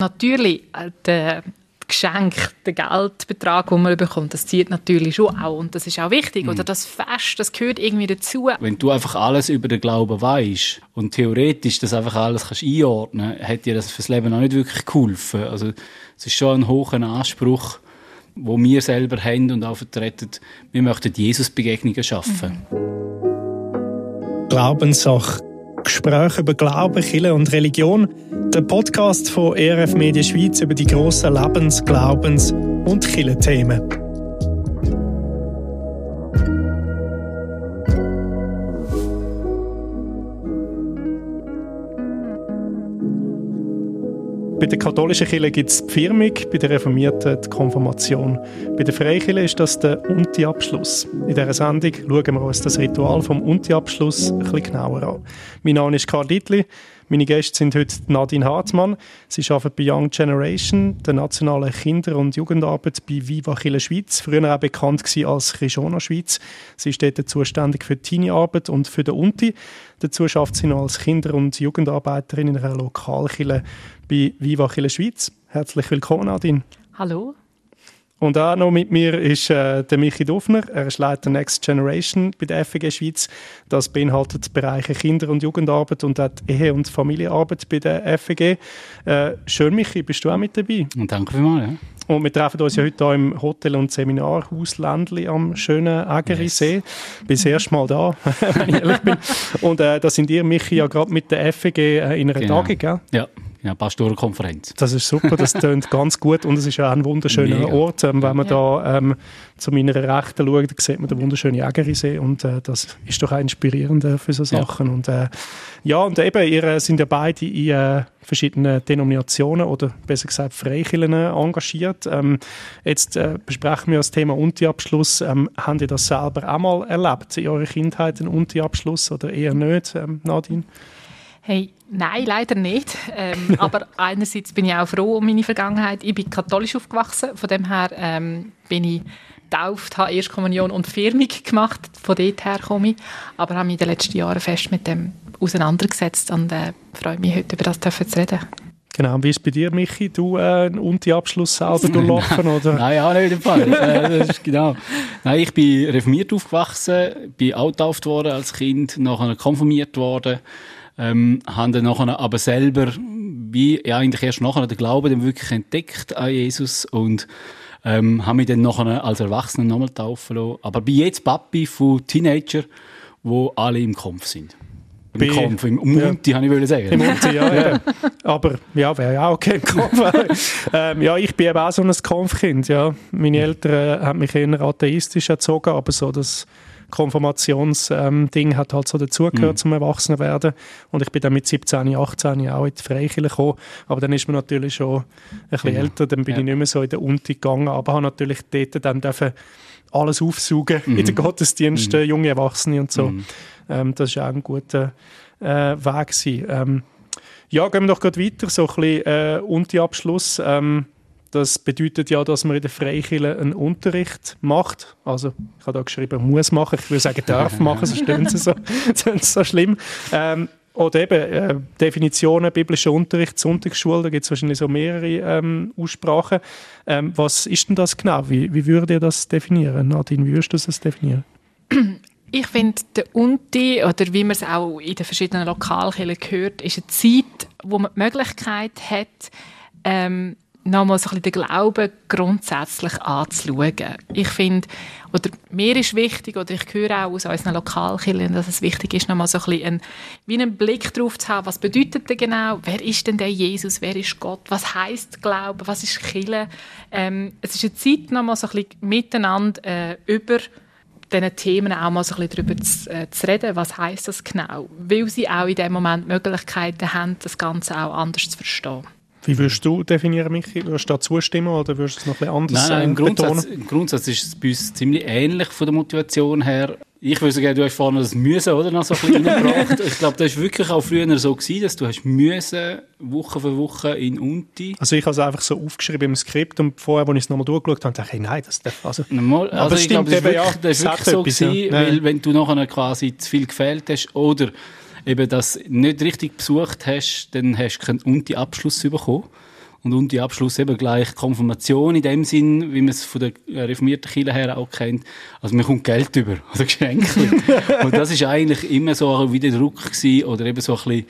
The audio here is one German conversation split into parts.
Natürlich, äh, der Geschenk, der Geldbetrag, den man bekommt, das zieht natürlich schon auch. Und das ist auch wichtig. Mhm. Oder das Fest, das gehört irgendwie dazu. Wenn du einfach alles über den Glauben weißt und theoretisch das einfach alles kannst einordnen kannst, hat dir das fürs Leben auch nicht wirklich geholfen. Also, es ist schon ein hoher Anspruch, wo wir selber haben und auch vertreten. Wir möchten Jesus-Begegnungen schaffen. Mhm. Glaubenssache Gespräche über Glauben, Kirche und Religion. Der Podcast von ERF Media Schweiz über die grossen Lebens-, Glaubens- und Kirchenthemen. Bei der katholischen Kirche gibt es die Firmung, bei der Reformierten die Konfirmation. Bei der Freikirche ist das der Unti-Abschluss. In dieser Sendung schauen wir uns das Ritual vom Unti-Abschluss ein bisschen genauer an. Mein Name ist Karl Dittli. Meine Gäste sind heute Nadine Hartmann. Sie arbeitet bei Young Generation, der nationalen Kinder- und Jugendarbeit bei Viva Chile Schweiz, früher auch bekannt als Regiona Schweiz. Sie ist dort zuständig für die Teenie-Arbeit und für den Unti. Dazu schafft sie noch als Kinder- und Jugendarbeiterin in einer Lokalkille bei Viva Chile Schweiz. Herzlich willkommen, Nadine. Hallo. Und auch noch mit mir ist äh, der Michi Dufner. Er ist Leiter Next Generation bei der FG Schweiz. Das beinhaltet die Bereiche Kinder- und Jugendarbeit und auch Ehe- und Familienarbeit bei der FG. Äh, schön, Michi, bist du auch mit dabei? Und danke vielmals, ja. Und wir treffen uns ja heute hier im Hotel- und Seminarhaus Ländli am schönen Ägerisee. Yes. Bin das erste Mal da, wenn ich ehrlich bin. Und äh, da sind ihr, Michi, ja gerade mit der FG äh, in einer genau. Tagung, gell? Ja. Ja, Pastorenkonferenz. Das ist super, das tönt ganz gut und es ist auch ein wunderschöner Mega. Ort. Ähm, wenn man ja. da ähm, zu meiner Rechten schaut, dann sieht man den wunderschönen Jägerisee und äh, das ist doch auch inspirierend äh, für so Sachen. Ja. Und, äh, ja, und eben, ihr äh, sind ja beide in äh, verschiedenen Denominationen oder besser gesagt Freikirchen engagiert. Ähm, jetzt äh, besprechen wir das Thema Unti-Abschluss. Ähm, habt ihr das selber auch mal erlebt in eurer Kindheit, einen Unti-Abschluss oder eher nicht, ähm, Nadine? Hey, nein, leider nicht. Ähm, aber einerseits bin ich auch froh um meine Vergangenheit. Ich bin katholisch aufgewachsen, von dem her ähm, bin ich getauft, habe Erstkommunion und Firmung gemacht. Von dort her komme ich. Aber habe mich in den letzten Jahren fest mit dem auseinandergesetzt und äh, freue mich heute über das zu reden. Genau, wie ist es bei dir, Michi? Du äh, und die Abschluss selber durchlaufen, oder? Nein, auch nicht im Fall. äh, das ist genau. Nein, ich bin reformiert aufgewachsen, bin auch getauft worden als Kind, nachher konfirmiert worden ähm, haben dann nachher aber selber, wie ja, eigentlich erst nachher den Glauben dann wirklich entdeckt an Jesus und ähm, haben mich dann nachher als Erwachsener nochmal taufen lassen. Aber bin jetzt Papi von Teenager, wo alle im Kampf sind. Im Bei, Kampf, im Munti, ja. ich sagen. Im Munti, ja, ja. Aber ja, wäre ja auch okay im Kampf. ähm, ja, ich bin eben auch so ein Kampfkind, ja. Meine Eltern äh, haben mich eher atheistisch erzogen, aber so das Konfirmationsding ähm, hat halt so dazugehört mhm. zum Erwachsenwerden. Und ich bin dann mit 17, 18 auch in die Freikirche gekommen. Aber dann ist man natürlich schon ein bisschen genau. älter, dann bin ja. ich nicht mehr so in der Unti gegangen, aber habe natürlich dort dann dürfen alles aufsaugen mhm. in den Gottesdiensten, mhm. junge Erwachsene und so. Mhm. Ähm, das war auch ein guter äh, Weg. Gewesen. Ähm, ja, gehen wir doch gerade weiter, so ein bisschen äh, Unti-Abschluss. Ähm, das bedeutet ja, dass man in der Freikirche einen Unterricht macht. Also, ich habe da geschrieben, muss machen. Ich würde sagen, darf machen, sonst stimmt es so, so schlimm. Ähm, oder eben äh, Definitionen, biblischer Unterricht, Sonntagsschule, da gibt es wahrscheinlich so mehrere ähm, Aussprachen. Ähm, was ist denn das genau? Wie, wie würdet ihr das definieren? Nadine, wie würdest du das definieren? Ich finde, der Unti, oder wie man es auch in den verschiedenen Lokalkirchen hört, ist eine Zeit, wo man die Möglichkeit hat, ähm, nochmal so den Glauben grundsätzlich anzuschauen. Ich finde, oder mir ist wichtig, oder ich höre auch aus unseren Lokalkirchen, dass es wichtig ist, nochmal so ein bisschen einen, wie einen Blick darauf zu haben, was bedeutet denn genau, wer ist denn der Jesus, wer ist Gott, was heißt Glauben, was ist Kirche. Ähm, es ist eine Zeit, nochmal so ein bisschen miteinander äh, über diesen Themen auch mal so ein bisschen darüber zu, äh, zu reden, was heißt das genau, weil sie auch in dem Moment Möglichkeiten haben, das Ganze auch anders zu verstehen. Wie würdest du definieren, Michi? Würdest du da zustimmen oder würdest du es noch ein bisschen anders nein, nein, im, Grundsatz, im Grundsatz ist es bei uns ziemlich ähnlich von der Motivation her. Ich würde sagen, du hast vorne das Müssen oder, noch so ein bisschen reingebracht. ich glaube, das war wirklich auch früher so, gewesen, dass du hast Müssen Woche für Woche in Unti. Also ich habe es einfach so aufgeschrieben im Skript und vorher, als ich es nochmal durchgeschaut habe, dachte ich, hey, nein, das darf... Also, Normal, also ich glaube, das war wirklich, das wirklich so, gewesen, ja. weil wenn du nachher quasi zu viel gefehlt hast oder eben das nicht richtig besucht hast, dann hast du keinen Unti-Abschluss bekommen. und unter Abschluss eben gleich Konfirmation in dem Sinn, wie man es von der reformierten Kirche her auch kennt. Also man kommt Geld über, oder Geschenke. und das ist eigentlich immer so wie der Druck gewesen, oder eben so ein bisschen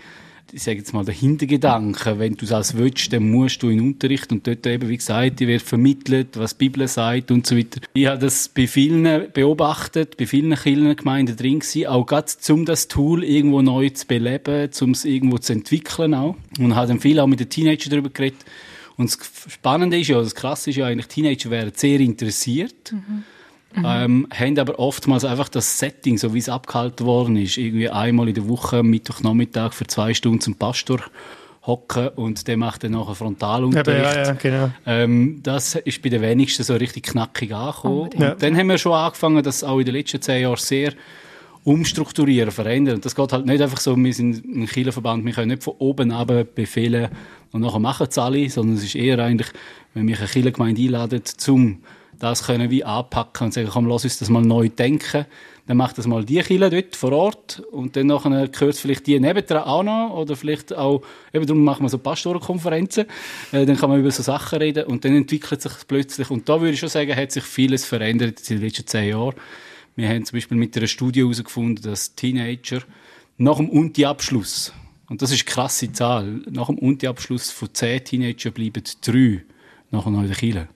ich sage jetzt mal, der Hintergedanke, wenn du das willst, dann musst du in den Unterricht und dort eben, wie gesagt, die wird vermittelt, was die Bibel sagt und so weiter. Ich habe das bei vielen beobachtet, bei vielen Kirchengemeinden drin gewesen, auch gerade, um das Tool irgendwo neu zu beleben, um es irgendwo zu entwickeln auch. Und habe dann viel auch mit den Teenagern darüber geredet. Und das Spannende ist ja, das Krasse ist ja eigentlich, Teenager wären sehr interessiert. Mhm Mhm. Ähm, haben aber oftmals einfach das Setting, so wie es abgehalten worden ist, irgendwie einmal in der Woche, Mittwochnachmittag für zwei Stunden zum Pastor hocken und der macht dann nachher Frontalunterricht. Ja, ja, genau. ähm, das ist bei den wenigsten so richtig knackig angekommen. Ja. Und dann haben wir schon angefangen, das auch in den letzten zehn Jahren sehr umstrukturieren, verändern. Und das geht halt nicht einfach so, wir sind ein Kirchenverband, wir können nicht von oben ab befehlen und nachher machen es alle, sondern es ist eher eigentlich, wenn mich eine Kirchengemeinde einladet, zum das können wir anpacken und sagen, komm, lass uns das mal neu denken. Dann macht das mal die Kille dort vor Ort und dann nachher gehört vielleicht die nebendran auch noch oder vielleicht auch, eben darum machen wir so Pastorenkonferenzen, äh, dann kann man über so Sachen reden und dann entwickelt sich plötzlich und da würde ich schon sagen, hat sich vieles verändert in den letzten zehn Jahren. Wir haben zum Beispiel mit einer Studie herausgefunden, dass Teenager nach dem Unti-Abschluss, und das ist eine krasse Zahl, nach dem Unti-Abschluss von zehn Teenager bleiben drei nachher noch in der.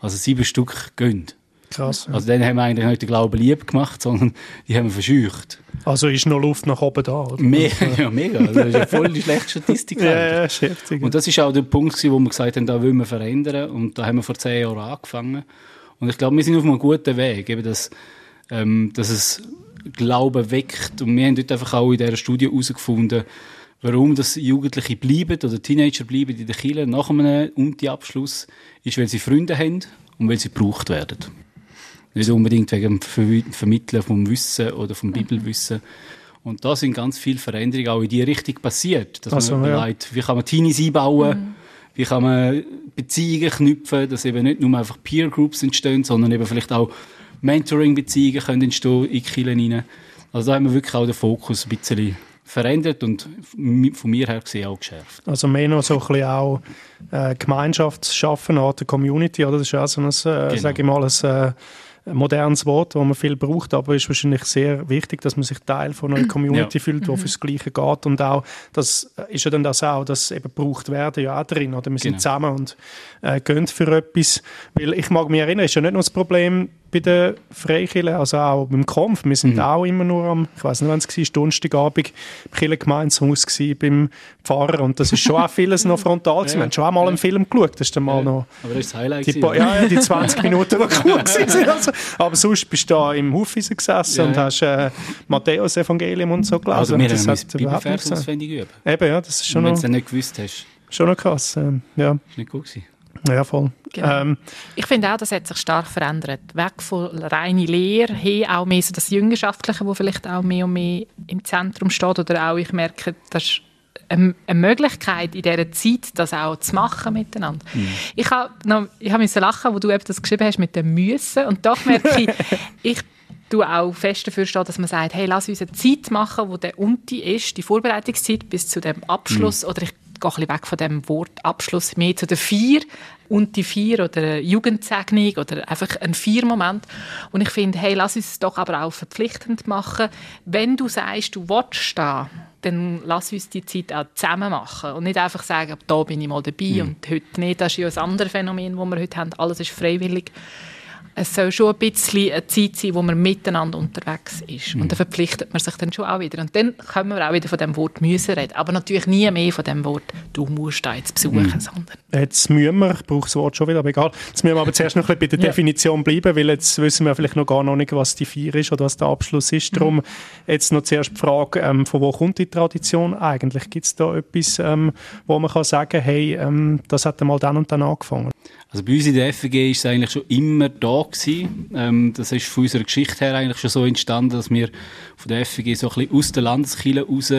Also sieben Stück gehen. Krass. Ja. Also dann haben wir eigentlich nicht den Glauben lieb gemacht, sondern die haben wir verscheucht. Also ist noch Luft nach oben da? Oder? Me ja, mega. Also das ist ja voll die schlechte Statistik. ja, ja, heftig. Und das ist auch der Punkt, wo wir gesagt haben, da wollen wir verändern. Und da haben wir vor zehn Jahren angefangen. Und ich glaube, wir sind auf einem guten Weg, eben dass, ähm, dass es Glauben weckt. Und wir haben dort einfach auch in dieser Studie herausgefunden, warum das Jugendliche bleiben oder Teenager bleiben in der Kirche nach einem Unti-Abschluss, ist, weil sie Freunde haben und weil sie gebraucht werden. Nicht unbedingt wegen dem Vermitteln vom Wissen oder vom Bibelwissen. Und da sind ganz viele Veränderungen auch in die Richtung passiert. Dass also, man überlegt, ja. wie kann man Teenies einbauen, mhm. wie kann man Beziehungen knüpfen, dass eben nicht nur einfach Peer Groups entstehen, sondern eben vielleicht auch Mentoring-Beziehungen können entstehen in die Kirchen rein. Also da haben wir wirklich auch den Fokus ein bisschen verändert und von mir her gesehen auch geschärft. Also mehr noch so ein bisschen auch äh, Gemeinschaftsschaffen, eine Community, oder? Das ist auch so ein, äh, genau. sage ich mal, ein, äh, modernes Wort, das man viel braucht, aber es ist wahrscheinlich sehr wichtig, dass man sich Teil von einer Community ja. fühlt, die mhm. fürs Gleiche geht und auch, das ist ja dann das auch, dass eben gebraucht werden ja auch drin, oder? Wir sind genau. zusammen und äh, gehen für etwas, weil ich mag mich erinnern, ist ja nicht nur das Problem, bei den Freikirchen, also auch beim Kampf. Wir sind mhm. auch immer nur am, ich weiß nicht, wann es war, Donnerstagabend im Kirchengemeinshaus beim Pfarrer und das ist schon auch vieles noch frontal. Ja. Wir haben schon auch mal ja. einen Film geschaut, das ist dann mal ja. noch... Aber das ist das Highlight die, ja, ja, die 20 Minuten, die cool waren. Also, aber sonst bist du da im Hufeisen gesessen und hast äh, Matthäus-Evangelium und so gelesen. Also wir das haben Bibelvers auswendig. Eben, ja, das ist schon Wenn du es nicht gewusst hast. Schon noch krass, ähm, ja. Das ist nicht gut gewesen. Ja, voll. Genau. Ähm, ich finde auch, das hat sich stark verändert. Weg von reiner Lehre hin auch mehr so das Jüngerschaftliche, wo vielleicht auch mehr und mehr im Zentrum steht. Oder auch, ich merke, das ist eine, Möglichkeit in dieser Zeit, das auch zu machen miteinander. Mhm. Ich habe ich habe lachen, wo du eben das geschrieben hast mit dem Müssen. Und doch merke ich, ich du auch fest dafür stehen, dass man sagt, hey, lass uns eine Zeit machen, wo der Unti ist, die Vorbereitungszeit bis zu dem Abschluss. Mhm. Oder ich gehe ein bisschen weg von dem Wort Abschluss, mehr zu der Vier und die Vier oder Jugendsegnung oder einfach ein Vier-Moment. Und ich finde, hey, lass uns es doch aber auch verpflichtend machen. Wenn du sagst, du willst da, dann lass uns die Zeit auch zusammen machen und nicht einfach sagen, da bin ich mal dabei mhm. und heute nicht. Das ist ja ein anderes Phänomen, das wir heute haben. Alles ist freiwillig es soll schon ein bisschen eine Zeit sein, wo man miteinander unterwegs ist. Mhm. Und dann verpflichtet man sich dann schon auch wieder. Und dann können wir auch wieder von dem Wort müssen reden. Aber natürlich nie mehr von dem Wort, du musst da jetzt besuchen, mhm. sondern... Jetzt müssen wir, ich brauche das Wort schon wieder, aber egal. Jetzt müssen wir aber zuerst noch ein bisschen bei der ja. Definition bleiben, weil jetzt wissen wir vielleicht noch gar noch nicht, was die Vier ist oder was der Abschluss ist. Darum mhm. jetzt noch zuerst die Frage, ähm, von wo kommt die Tradition eigentlich? Gibt es da etwas, ähm, wo man kann sagen, hey, ähm, das hat mal dann und dann angefangen? Also bei uns in der FG ist es eigentlich schon immer da gewesen. Ähm, das ist von unserer Geschichte her eigentlich schon so entstanden, dass wir von der FG so ein bisschen aus der Landeskirche raus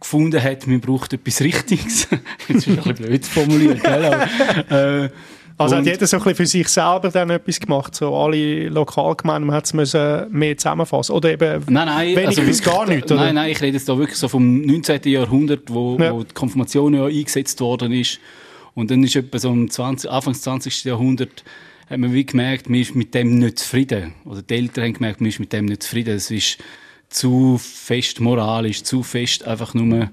gefunden hat, man braucht etwas Richtiges. Jetzt ist ein bisschen blöd formuliert, gell? Aber, äh, also hat jeder so ein bisschen für sich selber dann etwas gemacht, so alle Lokalgemeinden, man hat es mehr zusammenfassen oder eben nein, nein, wenig also bis gar nicht, oder? Nein, nein, ich rede jetzt da wirklich so vom 19. Jahrhundert, wo, ja. wo die Konfirmation ja eingesetzt worden ist Und dann ist etwa so im 20, Anfang des 20. Jahrhunderts hat man wie gemerkt, man ist mit dem nicht zufrieden. Oder die Eltern haben gemerkt, man ist mit dem nicht zufrieden. Es ist zu fest moralisch, zu fest einfach nur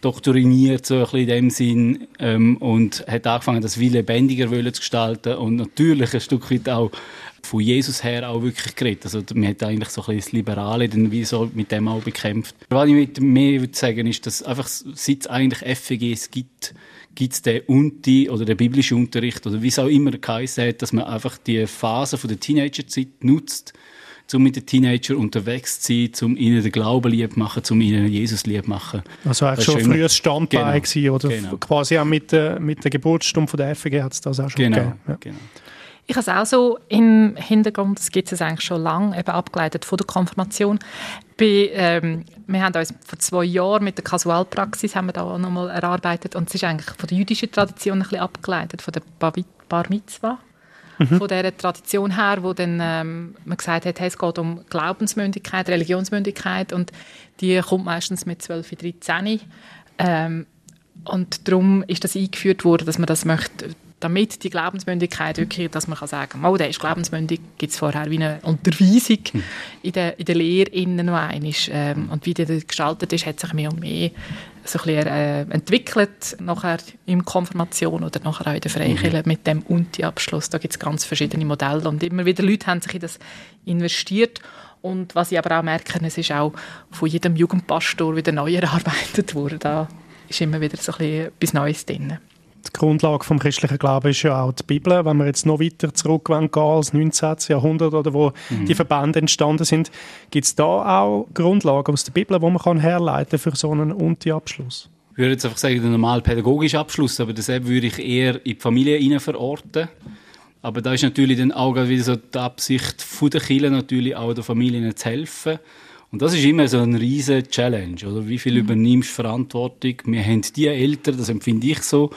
doktriniert, so ein bisschen in dem Sinn, ähm, und hat angefangen, das wie lebendiger zu gestalten und natürlich ein Stück weit auch von Jesus her auch wirklich geredet. Also man hat eigentlich so ein bisschen das Liberale dann wie so mit dem auch bekämpft. Was ich mit mehr würde sagen, ist, dass einfach seit es eigentlich FEGs gibt, gibt es den Unti oder den biblischen Unterricht oder wie es auch immer geheißen hat, dass man einfach die Phase von der Teenagerzeit nutzt, um mit den Teenagern unterwegs zu sein, um ihnen den Glauben lieb zu machen, um ihnen Jesus lieb zu machen. Also eigentlich schon früher ein Standbein genau, gewesen, oder genau. quasi auch mit, der, mit der Geburtsstunde von der FG hat es das auch schon genau, gegeben. Ja. Genau. Ich habe es auch so im Hintergrund, das gibt es eigentlich schon lange, eben abgeleitet von der Konfirmation. Bei, ähm, wir haben uns vor zwei Jahren mit der Kasualpraxis haben wir da nochmal erarbeitet und es ist eigentlich von der jüdischen Tradition ein bisschen abgeleitet, von der Bar Mitzvah. Mhm. Von dieser Tradition her, wo dann ähm, man gesagt hat, hey, es geht um Glaubensmündigkeit, Religionsmündigkeit und die kommt meistens mit 12, 13. Ähm, und darum ist das eingeführt worden, dass man das möchte damit die Glaubensmündigkeit wirklich, dass man kann sagen kann, oh, der ist glaubensmündig, gibt es vorher wie eine Unterweisung hm. in der, in der Lehre innen noch einmal. Ähm, und wie die gestaltet ist, hat sich mehr und mehr so ein bisschen, äh, entwickelt, nachher in Konfirmation oder nachher auch in der Freikirche mhm. mit dem Unti-Abschluss. Da gibt es ganz verschiedene Modelle und immer wieder Leute haben sich in das investiert und was ich aber auch merke, es ist auch von jedem Jugendpastor wieder neu erarbeitet worden. Da ist immer wieder so ein bisschen etwas Neues drin die Grundlage vom christlichen Glauben ist ja auch die Bibel. Wenn wir jetzt noch weiter zurückgehen, als 19. Jahrhundert oder wo mhm. die Verbände entstanden sind, gibt es da auch Grundlagen aus der Bibel, wo man kann herleiten für so einen Unti-Abschluss? Ich würde jetzt einfach sagen, der normale pädagogische Abschluss, aber das würde ich eher in die Familie verorten. Aber da ist natürlich dann auch wieder so die Absicht von der Kirche natürlich auch der Familie zu helfen. Und das ist immer so eine riesige Challenge, oder? Wie viel mhm. übernimmst du Verantwortung? Wir haben die Eltern, das empfinde ich so,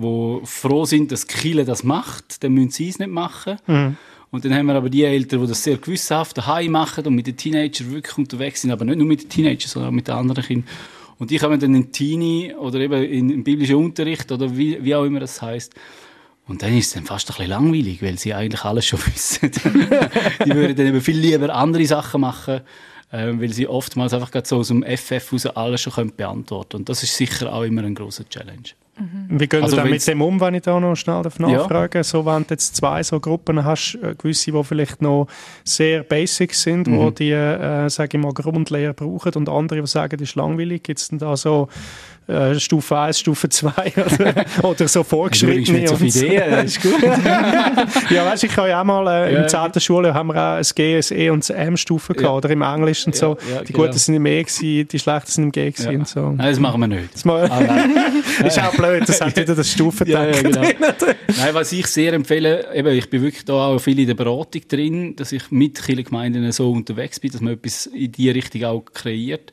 die froh sind, dass Kille das macht, dann müssen sie es nicht machen. Mhm. Und dann haben wir aber die Eltern, die das sehr gewissenhaft daheim machen und mit den Teenagern wirklich unterwegs sind, aber nicht nur mit den Teenagern, sondern auch mit den anderen Kindern. Und die kommen dann in Teenie oder eben in, in biblischen Unterricht oder wie, wie auch immer das heißt. Und dann ist es dann fast ein bisschen langweilig, weil sie eigentlich alles schon wissen. die würden dann eben viel lieber andere Sachen machen, äh, weil sie oftmals einfach so aus dem FF raus alles schon beantworten können. Und das ist sicher auch immer ein großer Challenge. Mhm. Wie gehen also Sie mit dem um, wenn ich da noch schnell nachfragen ja. So, wenn du jetzt zwei so Gruppen hast, äh, gewisse, die vielleicht noch sehr basic sind, mhm. wo die, äh, sage ich mal, Grundlehre brauchen und andere, die sagen, das ist langweilig, gibt es denn da so äh, Stufe 1, Stufe 2 oder, oder so vorgeschrittene. Du nicht so Ideen, das ist gut. ja, weißt, ich habe ja auch mal äh, in der Schule haben wir auch ein G, ein E und eine M-Stufe gehabt, ja. oder im Englischen und so. Ja, die genau. Guten sind im E gewesen, die Schlechten sind im G gewesen ja. und so. Nein, das machen wir nicht. Das, ah, ist auch blöd, das hat wieder das Stufendenken ja, ja, genau. Nein, was ich sehr empfehle, eben, ich bin wirklich da auch viel in der Beratung drin, dass ich mit Gemeinden so unterwegs bin, dass man etwas in die Richtung auch kreiert.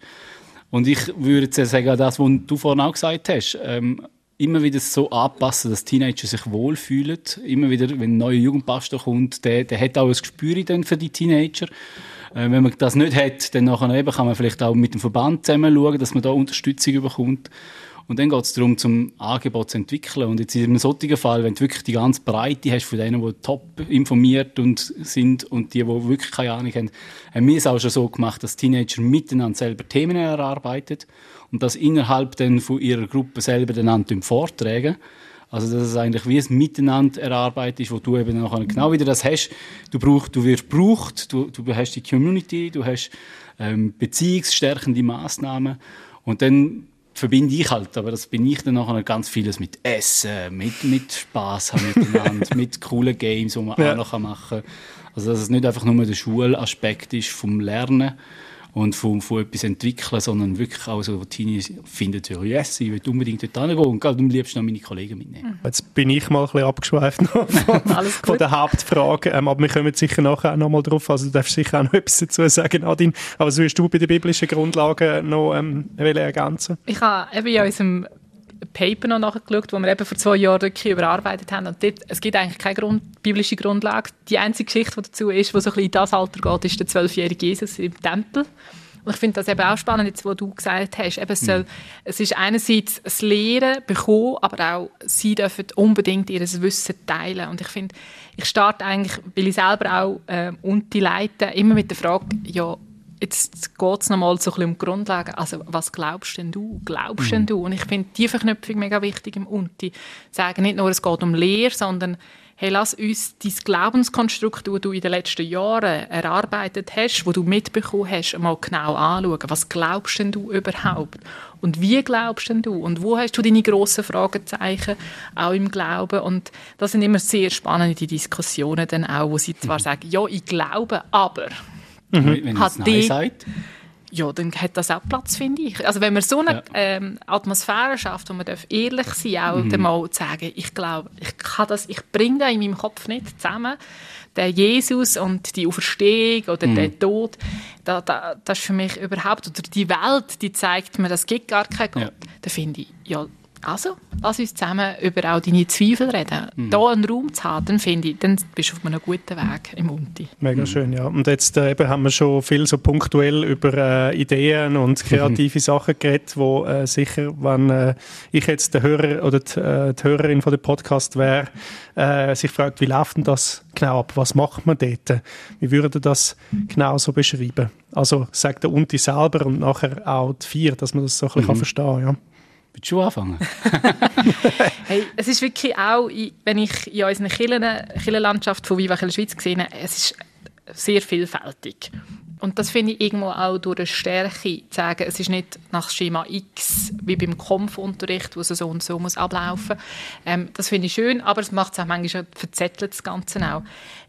Und ich würde jetzt sagen, das, was du vorhin auch gesagt hast, ähm, immer wieder so anpassen, dass Teenager sich wohlfühlen. Immer wieder, wenn ein neuer Jugendpastor kommt, der, der hat auch ein Gespür dann für die Teenager. Äh, wenn man das nicht hat, dann nachher eben kann man vielleicht auch mit dem Verband zusammen schauen, dass man da Unterstützung bekommt. Und dann geht es darum, zum Angebot zu entwickeln. Und jetzt in einem solchen Fall, wenn du wirklich die ganze Breite hast von denen, die top informiert und sind und die, die wirklich keine Ahnung haben, haben wir es auch schon so gemacht, dass Teenager miteinander selber Themen erarbeiten und das innerhalb dann von ihrer Gruppe selber dann vortragen. Also, dass es eigentlich wie ein Miteinander erarbeitet ist, wo du eben nachher genau wieder das hast. Du brauchst, du wirst gebraucht, du, du hast die Community, du hast ähm, beziehungsstärkende Maßnahmen und dann verbinde ich halt, aber das bin ich dann nachher ganz vieles mit Essen, mit, mit Spass haben miteinander, mit coolen Games, die man ja. auch noch machen kann. Also, dass es nicht einfach nur der Schulaspekt ist vom Lernen, und von, von etwas entwickeln, sondern wirklich auch so, Teenies finden, ja, yes, ich will unbedingt dort hingehen und am liebsten noch meine Kollegen mitnehmen. Mhm. Jetzt bin ich mal ein bisschen abgeschweift von, von der Hauptfrage, ähm, aber wir kommen sicher nachher auch noch mal drauf, also du darfst sicher auch noch etwas dazu sagen, Nadine, aber so hast du bei den biblischen Grundlagen noch ähm, ergänzen Ich habe eben in unserem Paper noch nachgeschaut, wo wir eben vor zwei Jahren wirklich überarbeitet haben. Und dort, es gibt eigentlich keine Grund, biblische Grundlage. Die einzige Geschichte, die dazu ist, die so ein bisschen in das Alter geht, ist der zwölfjährige Jesus im Tempel. Und ich finde das eben auch spannend, jetzt, was du gesagt hast. Eben, es, soll, es ist einerseits das Lehren bekommen, aber auch sie dürfen unbedingt ihr Wissen teilen. Und ich finde, ich starte eigentlich, weil ich selber auch äh, und die leite, immer mit der Frage, ja, jetzt geht es nochmal so ein bisschen um die Grundlagen. Also, was glaubst denn du? Glaubst mhm. denn du? Und ich finde die Verknüpfung mega wichtig im Unti. Sagen nicht nur, es geht um Lehre, sondern hey, lass uns dein Glaubenskonstrukt, das du in den letzten Jahren erarbeitet hast, wo du mitbekommen hast, mal genau anschauen. Was glaubst denn du überhaupt? Und wie glaubst denn du? Und wo hast du deine grossen Fragezeichen auch im Glauben? Und das sind immer sehr spannende Diskussionen dann auch, wo sie zwar sagen, ja, ich glaube, aber... Mhm. Wenn hat die, sagt ja, dann hat das auch Platz, finde ich. Also wenn man so eine ja. ähm, Atmosphäre schafft, wo man ehrlich sein darf, auch mhm. mal zu sagen, ich glaube, ich kann das, ich bringe das in meinem Kopf nicht zusammen, der Jesus und die Auferstehung oder mhm. der Tod, da, da, das ist für mich überhaupt, oder die Welt, die zeigt mir, das gibt gar keinen Gott. Ja. Da finde ich, ja, also, lass uns zusammen über auch deine Zweifel reden. Mhm. Da einen Raum zu haben, dann finde ich, dann bist du auf einem guten Weg im Unti. Mega mhm. schön, ja. Und jetzt äh, eben haben wir schon viel so punktuell über äh, Ideen und kreative mhm. Sachen geredet, wo äh, sicher, wenn äh, ich jetzt der Hörer oder die, äh, die Hörerin von dem Podcast wäre, äh, sich fragt, wie läuft denn das genau ab? Was macht man dort? Wie würde das genau so beschreiben? Also sagt der Unti selber und nachher auch die Vier, dass man das so ein bisschen mhm. verstehen kann, ja. Willst du anfangen? hey, es ist wirklich auch, wenn ich in unserer Kirchenlandschaft von Viva Kirche Schweiz sehe, es ist sehr vielfältig. Und das finde ich irgendwo auch durch eine Stärke zu sagen, es ist nicht nach Schema X wie beim Kampfunterricht, wo es so und so muss ablaufen. Ähm, das finde ich schön, aber es macht es auch manchmal verzettelt das Ganze auch.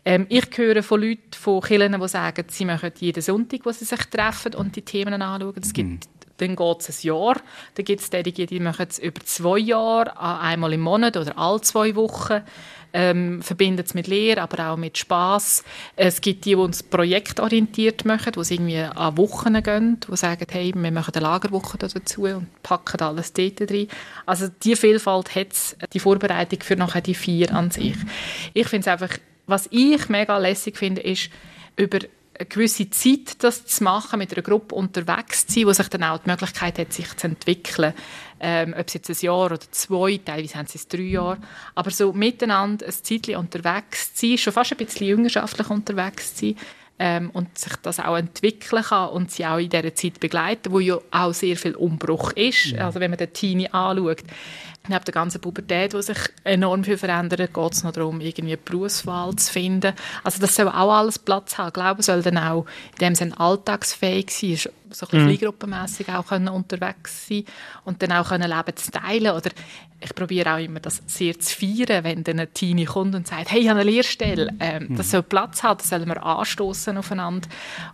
Ähm, ich höre von Leuten, von Kirchen, die sagen, sie machen jeden Sonntag, wo sie sich treffen und die Themen anschauen. Es gibt mhm dann geht es ein Jahr. Dann gibt es diejenigen, die machen es über zwei Jahre, einmal im Monat oder alle zwei Wochen. Ähm, verbinden es mit Lehre, aber auch mit Spaß. Es gibt die, die uns projektorientiert machen, die es irgendwie an Wochen gehen, die sagen, hey, wir machen eine Lagerwoche dazu und packen alles dort rein. Also die Vielfalt hat die Vorbereitung für nachher die vier an sich. Ich finde es einfach, was ich mega lässig finde, ist, über eine gewisse Zeit, das zu machen, mit einer Gruppe unterwegs zu sein, wo sich dann auch die Möglichkeit hat, sich zu entwickeln. Ähm, ob es jetzt ein Jahr oder zwei, teilweise haben sie es drei Jahre. Aber so miteinander ein Zeitchen unterwegs zu sein, schon fast ein bisschen jüngerschaftlich unterwegs zu sein, ähm, und sich das auch entwickeln kann und sie auch in dieser Zeit begleiten, wo ja auch sehr viel Umbruch ist. Ja. Also wenn man den Teenie anschaut, neben der ganzen Pubertät, die sich enorm viel verändert, geht es noch darum, irgendwie eine Berufswahl zu finden. Also das soll auch alles Platz haben. Ich glaube, soll dann auch in dem Sinne alltagsfähig sein, so ein mhm. kleingruppenmässig auch können unterwegs sein und dann auch können Leben zu teilen. Oder ich probiere auch immer, das sehr zu feiern, wenn dann ein Teenie kommt und sagt, hey, ich habe eine Lehrstelle. Ähm, mhm. Das soll Platz haben, das sollen wir anstoßen aufeinander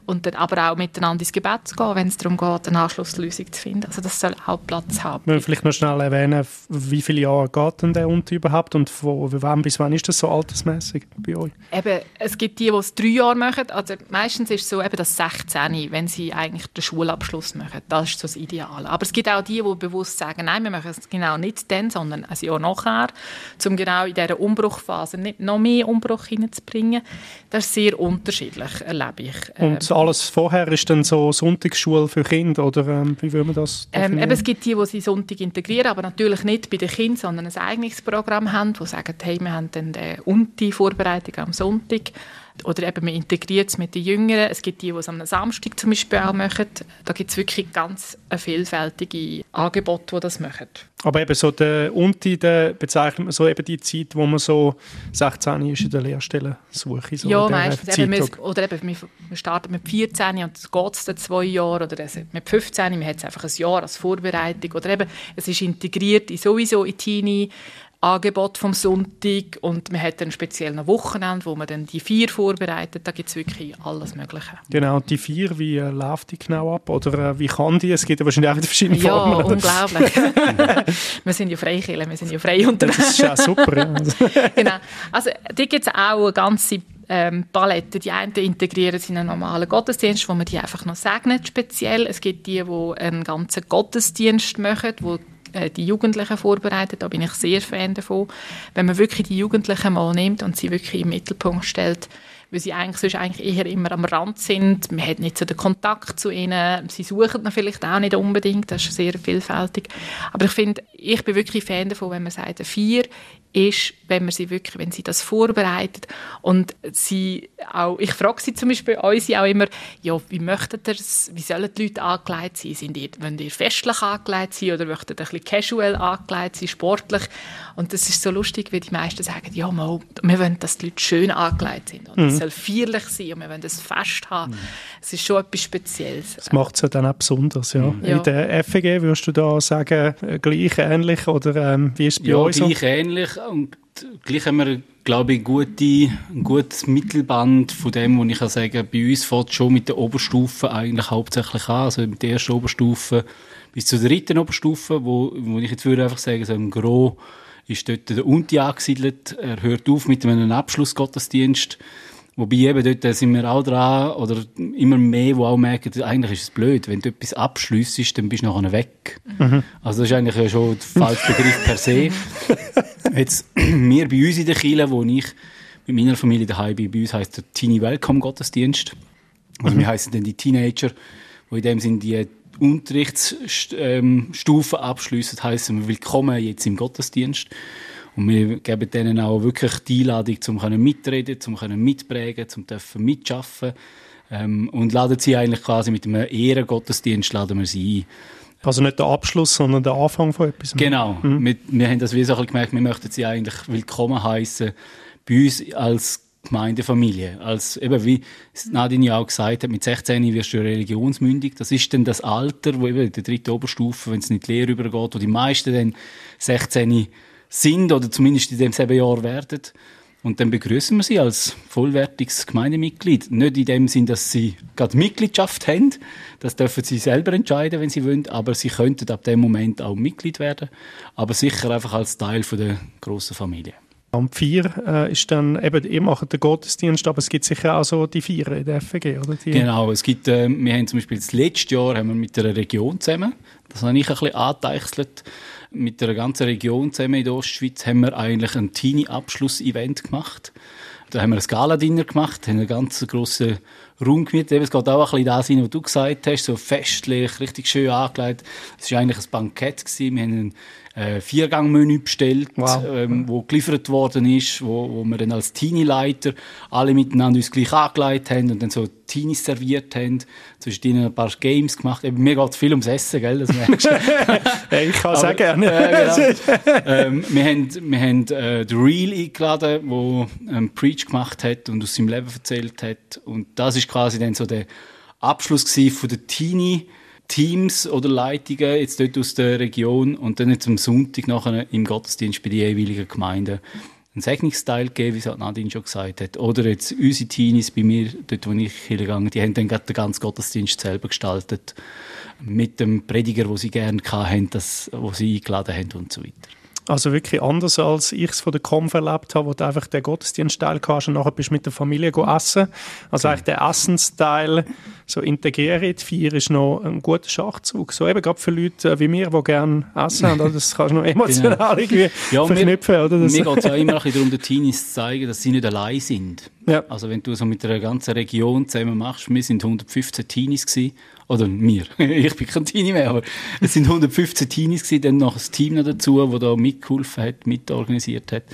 und dann aber auch miteinander ins Gebet zu gehen, wenn es darum geht, eine Anschlusslösung zu finden. Also das soll auch Platz haben. Wir vielleicht noch schnell erwähnen, wie viele Jahre geht denn der Unter überhaupt und von wann bis wann ist das so altersmäßig bei euch? Eben, es gibt die, die es drei Jahre machen. Also meistens ist es so, eben das 16, wenn sie eigentlich den Schulabschluss machen. Das ist so das Ideale. Aber es gibt auch die, die bewusst sagen, nein, wir machen es genau nicht dann, sondern ein Jahr nachher, um genau in dieser Umbruchphase nicht noch mehr Umbruch hineinzubringen. Das ist sehr unterschiedlich, erlebe ich. Und ähm, alles vorher ist dann so Sonntagsschule für Kinder, oder ähm, wie will man das ähm, eben, Es gibt die, die sie Sonntag integrieren, aber natürlich nicht bei den Kindern, sondern ein eigenes Programm haben, die sagen, hey, wir haben dann die Unti-Vorbereitung am Sonntag oder eben man integriert es mit den Jüngeren. Es gibt die, die es am Samstag zum Beispiel auch machen. Da gibt es wirklich ganz vielfältige Angebote, die das machen. Aber eben so der Unti, der bezeichnet man so eben die Zeit, wo man so 16 ist in der Lehrstellensuche. So ja, meistens. Eben wir, oder eben, wir starten mit 14 und es geht dann zwei Jahre oder mit 15, man hat es einfach ein Jahr als Vorbereitung oder eben, es ist integriert in sowieso in Teenie Angebot vom Sonntag und man hat dann speziell ein Wochenende, wo man dann die vier vorbereitet. Da gibt es wirklich alles Mögliche. Genau, die vier, wie äh, läuft die genau ab? Oder äh, wie kann die? Es gibt ja wahrscheinlich auch wieder verschiedene ja, Formen. Ja, unglaublich. wir sind ja Freikirche, wir sind ja frei unterwegs. Das ist ja super. Ja. genau. Also, da gibt es auch eine ganze ähm, Palette. Die einen integrieren es in einen normalen Gottesdienst, wo man die einfach noch segnet, speziell. Es gibt die, die einen ganzen Gottesdienst machen, wo die Jugendlichen vorbereitet. Da bin ich sehr Fan davon. Wenn man wirklich die Jugendlichen mal nimmt und sie wirklich im Mittelpunkt stellt, weil sie eigentlich sonst eigentlich eher immer am Rand sind. Man hat nicht so den Kontakt zu ihnen. Sie suchen dann vielleicht auch nicht unbedingt. Das ist sehr vielfältig. Aber ich finde, ich bin wirklich Fan davon, wenn man sagt, vier ist, wenn man sie wirklich, wenn sie das vorbereitet und sie auch, ich frage sie zum Beispiel uns auch immer, ja, wie möchtet ihr wie sollen die Leute angelegt sein? Sind ihr, wollen ihr festlich angelegt sein oder möchtet ihr ein bisschen casual angelegt sein, sportlich? Und das ist so lustig, wie die meisten sagen, ja, mal, wir wollen, dass die Leute schön angelegt sind und mhm. Es soll feierlich sein und wir wollen das Fest haben. Mhm. Es ist schon etwas Spezielles. Das macht es ja dann auch besonders, ja. Mhm. In der FEG würdest du da sagen, äh, gleich ähnlich oder ähm, wie ist es bei ja, euch so? gleich ähnlich und gleich haben wir, glaube ich, gute, ein gutes Mittelband von dem, wo ich kann sagen, bei uns fängt schon mit der Oberstufe eigentlich hauptsächlich an, also mit der ersten Oberstufe bis zur dritten Oberstufe, wo, wo ich jetzt würde einfach sagen, so im Gros ist dort der Unti angesiedelt. Er hört auf mit einem Abschlussgottesdienst. Wobei eben dort sind wir auch dran, oder immer mehr, wo auch merken, eigentlich ist es blöd, wenn du etwas abschliessest, dann bist du nachher weg. Mhm. Also das ist eigentlich ja schon der falsche Begriff per se. Jetzt, wir bei uns in der Kirche, wo ich mit meiner Familie daheim bin, bei uns heisst der Teenie Welcome Gottesdienst. Also mhm. wir heißen dann die Teenager, wo in dem sind die Unterrichtsstufen ähm, abschließen, heißen wir willkommen jetzt im Gottesdienst. Und wir geben denen auch wirklich die Einladung, zum können mitreden, zum können mitprägen, zum dürfen mitschaffen. Ähm, und laden sie eigentlich quasi mit einem Ehrengottesdienst laden wir sie ein. Also nicht der Abschluss, sondern der Anfang von etwas. Genau. Mhm. Wir, wir haben das wie so gemerkt, wir möchten sie eigentlich willkommen heißen bei uns als Gemeindefamilie. Als, eben wie Nadine ja auch gesagt hat, mit 16 wirst du religionsmündig. Das ist dann das Alter, wo eben in der dritten Oberstufe, wenn es nicht leer übergeht, wo die meisten dann 16 sind oder zumindest in dem selben Jahr werden. Und dann begrüßen wir sie als vollwertiges Gemeindemitglied. Nicht in dem Sinn, dass sie gerade Mitgliedschaft haben. Das dürfen sie selber entscheiden, wenn sie wollen. Aber sie könnten ab dem Moment auch Mitglied werden. Aber sicher einfach als Teil von der grossen Familie. Am 4 äh, ist dann eben, ihr macht den Gottesdienst, aber es gibt sicher auch so die Vier in der FG, oder? Die genau, es gibt, äh, wir haben zum Beispiel das letzte Jahr haben wir mit der Region zusammen, das habe ich ein bisschen angedeichselt, mit der ganzen Region zusammen in der Ostschweiz haben wir eigentlich ein Teenie-Abschluss-Event gemacht. Da haben wir ein Gala-Dinner gemacht, haben einen ganz grossen Raum gemietet. Es geht auch ein bisschen das hin, was du gesagt hast, so festlich, richtig schön angelegt. Es war eigentlich ein Bankett. Gewesen. Wir haben äh, Viergangmenü bestellt, wow. ähm, wo geliefert worden ist, wo, wo wir dann als Teenie-Leiter alle miteinander uns gleich angelegt haben und dann so Teenies serviert haben, zwischen ihnen ein paar Games gemacht. Eben, mir geht es viel ums Essen, gell? Das hey, ich kann es auch gerne. Äh, genau. ähm, wir haben, wir haben äh, The Real eingeladen, wo ähm, Preach gemacht hat und aus seinem Leben erzählt hat. Und das ist quasi dann so der Abschluss von der Teenie- Teams oder Leitungen jetzt dort aus der Region und dann jetzt am Sonntag nachher im Gottesdienst bei den jeweiligen Gemeinden einen Segnungsteil geben, wie es Nadine schon gesagt hat. Oder jetzt unsere Teenies bei mir, dort wo ich hingegangen die haben dann gerade den ganzen Gottesdienst selber gestaltet. Mit dem Prediger, wo sie gerne hatten, das, wo sie eingeladen haben und so weiter. Also wirklich anders, als ich es von der Konf erlebt habe, wo du einfach den Gottesdienstteil hast und nachher bist du mit der Familie essen. Also eigentlich der Essensteil so integriert. Vier ist noch ein guter Schachzug. So eben gerade für Leute wie mir, die gerne essen haben, das kannst du noch emotional genau. irgendwie ja, verknüpfen. Mir, oder? Das mir geht es auch immer ein bisschen darum, den Teenies zu zeigen, dass sie nicht allein sind. Ja. Also wenn du so mit einer ganzen Region zusammen machst, wir sind 115 Teenies gewesen, oder mir. ich bin kein Teenie mehr, aber es sind 115 Teenies gewesen, dann noch ein Team noch dazu, das da mitgeholfen hat, mitorganisiert hat.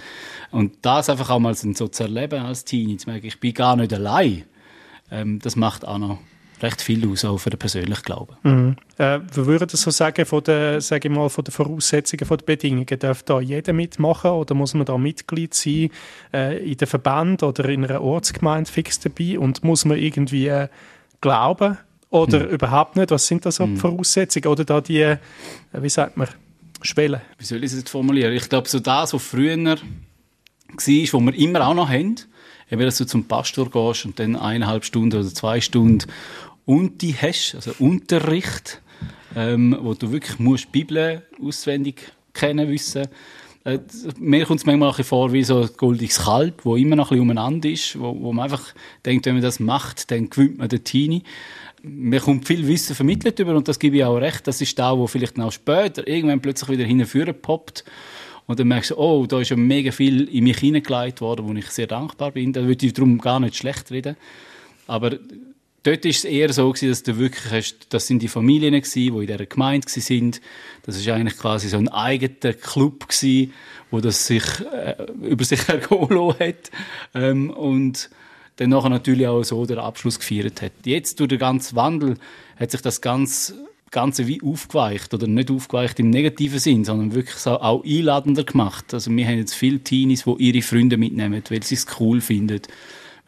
Und das einfach auch mal so zu erleben als Teenie, zu merken, ich bin gar nicht allein, ähm, das macht auch noch recht viel aus, auch für den persönlichen Glauben. Mhm. Äh, wir würden das so sagen, von den, sage ich mal, von den Voraussetzungen, von den Bedingungen, darf da jeder mitmachen oder muss man da Mitglied sein äh, in der Verband oder in einer Ortsgemeinde fix dabei und muss man irgendwie äh, glauben oder hm. überhaupt nicht? Was sind da so hm. Voraussetzungen? Oder da die, äh, wie sagt man, Schwellen? Wie soll ich es jetzt formulieren? Ich glaube, so das, was früher war, was wir immer auch noch haben, eben, dass du zum Pastor gehst und dann eineinhalb Stunden oder zwei Stunden Unti hast, also Unterricht, ähm, wo du wirklich musst Bibel auswendig kennen wissen. Äh, mir kommt es manchmal ein vor wie so ein goldiges Kalb, wo immer noch ein bisschen umeinander ist, wo, wo man einfach denkt, wenn man das macht, dann gewinnt man den Teenie mir kommt viel Wissen vermittelt über und das gebe ich auch recht. Das ist da, wo vielleicht auch später irgendwann plötzlich wieder hinführen poppt Und dann merkst du, oh, da ist ja mega viel in mich hineingelegt worden, wo ich sehr dankbar bin. Da würde ich darum gar nicht schlecht reden. Aber dort ist es eher so gewesen, dass du wirklich hast, das sind die Familien gewesen, die in dieser Gemeinde sind. Das ist eigentlich quasi so ein eigener Club gewesen, wo das sich äh, über sich ergehen hat. Ähm, und dann nachher natürlich auch so der Abschluss gefeiert hat. Jetzt durch den ganzen Wandel hat sich das ganz Ganze wie aufgeweicht oder nicht aufgeweicht im negativen Sinn, sondern wirklich so auch einladender gemacht. Also wir haben jetzt viele Teenies, die ihre Freunde mitnehmen, weil sie es cool finden.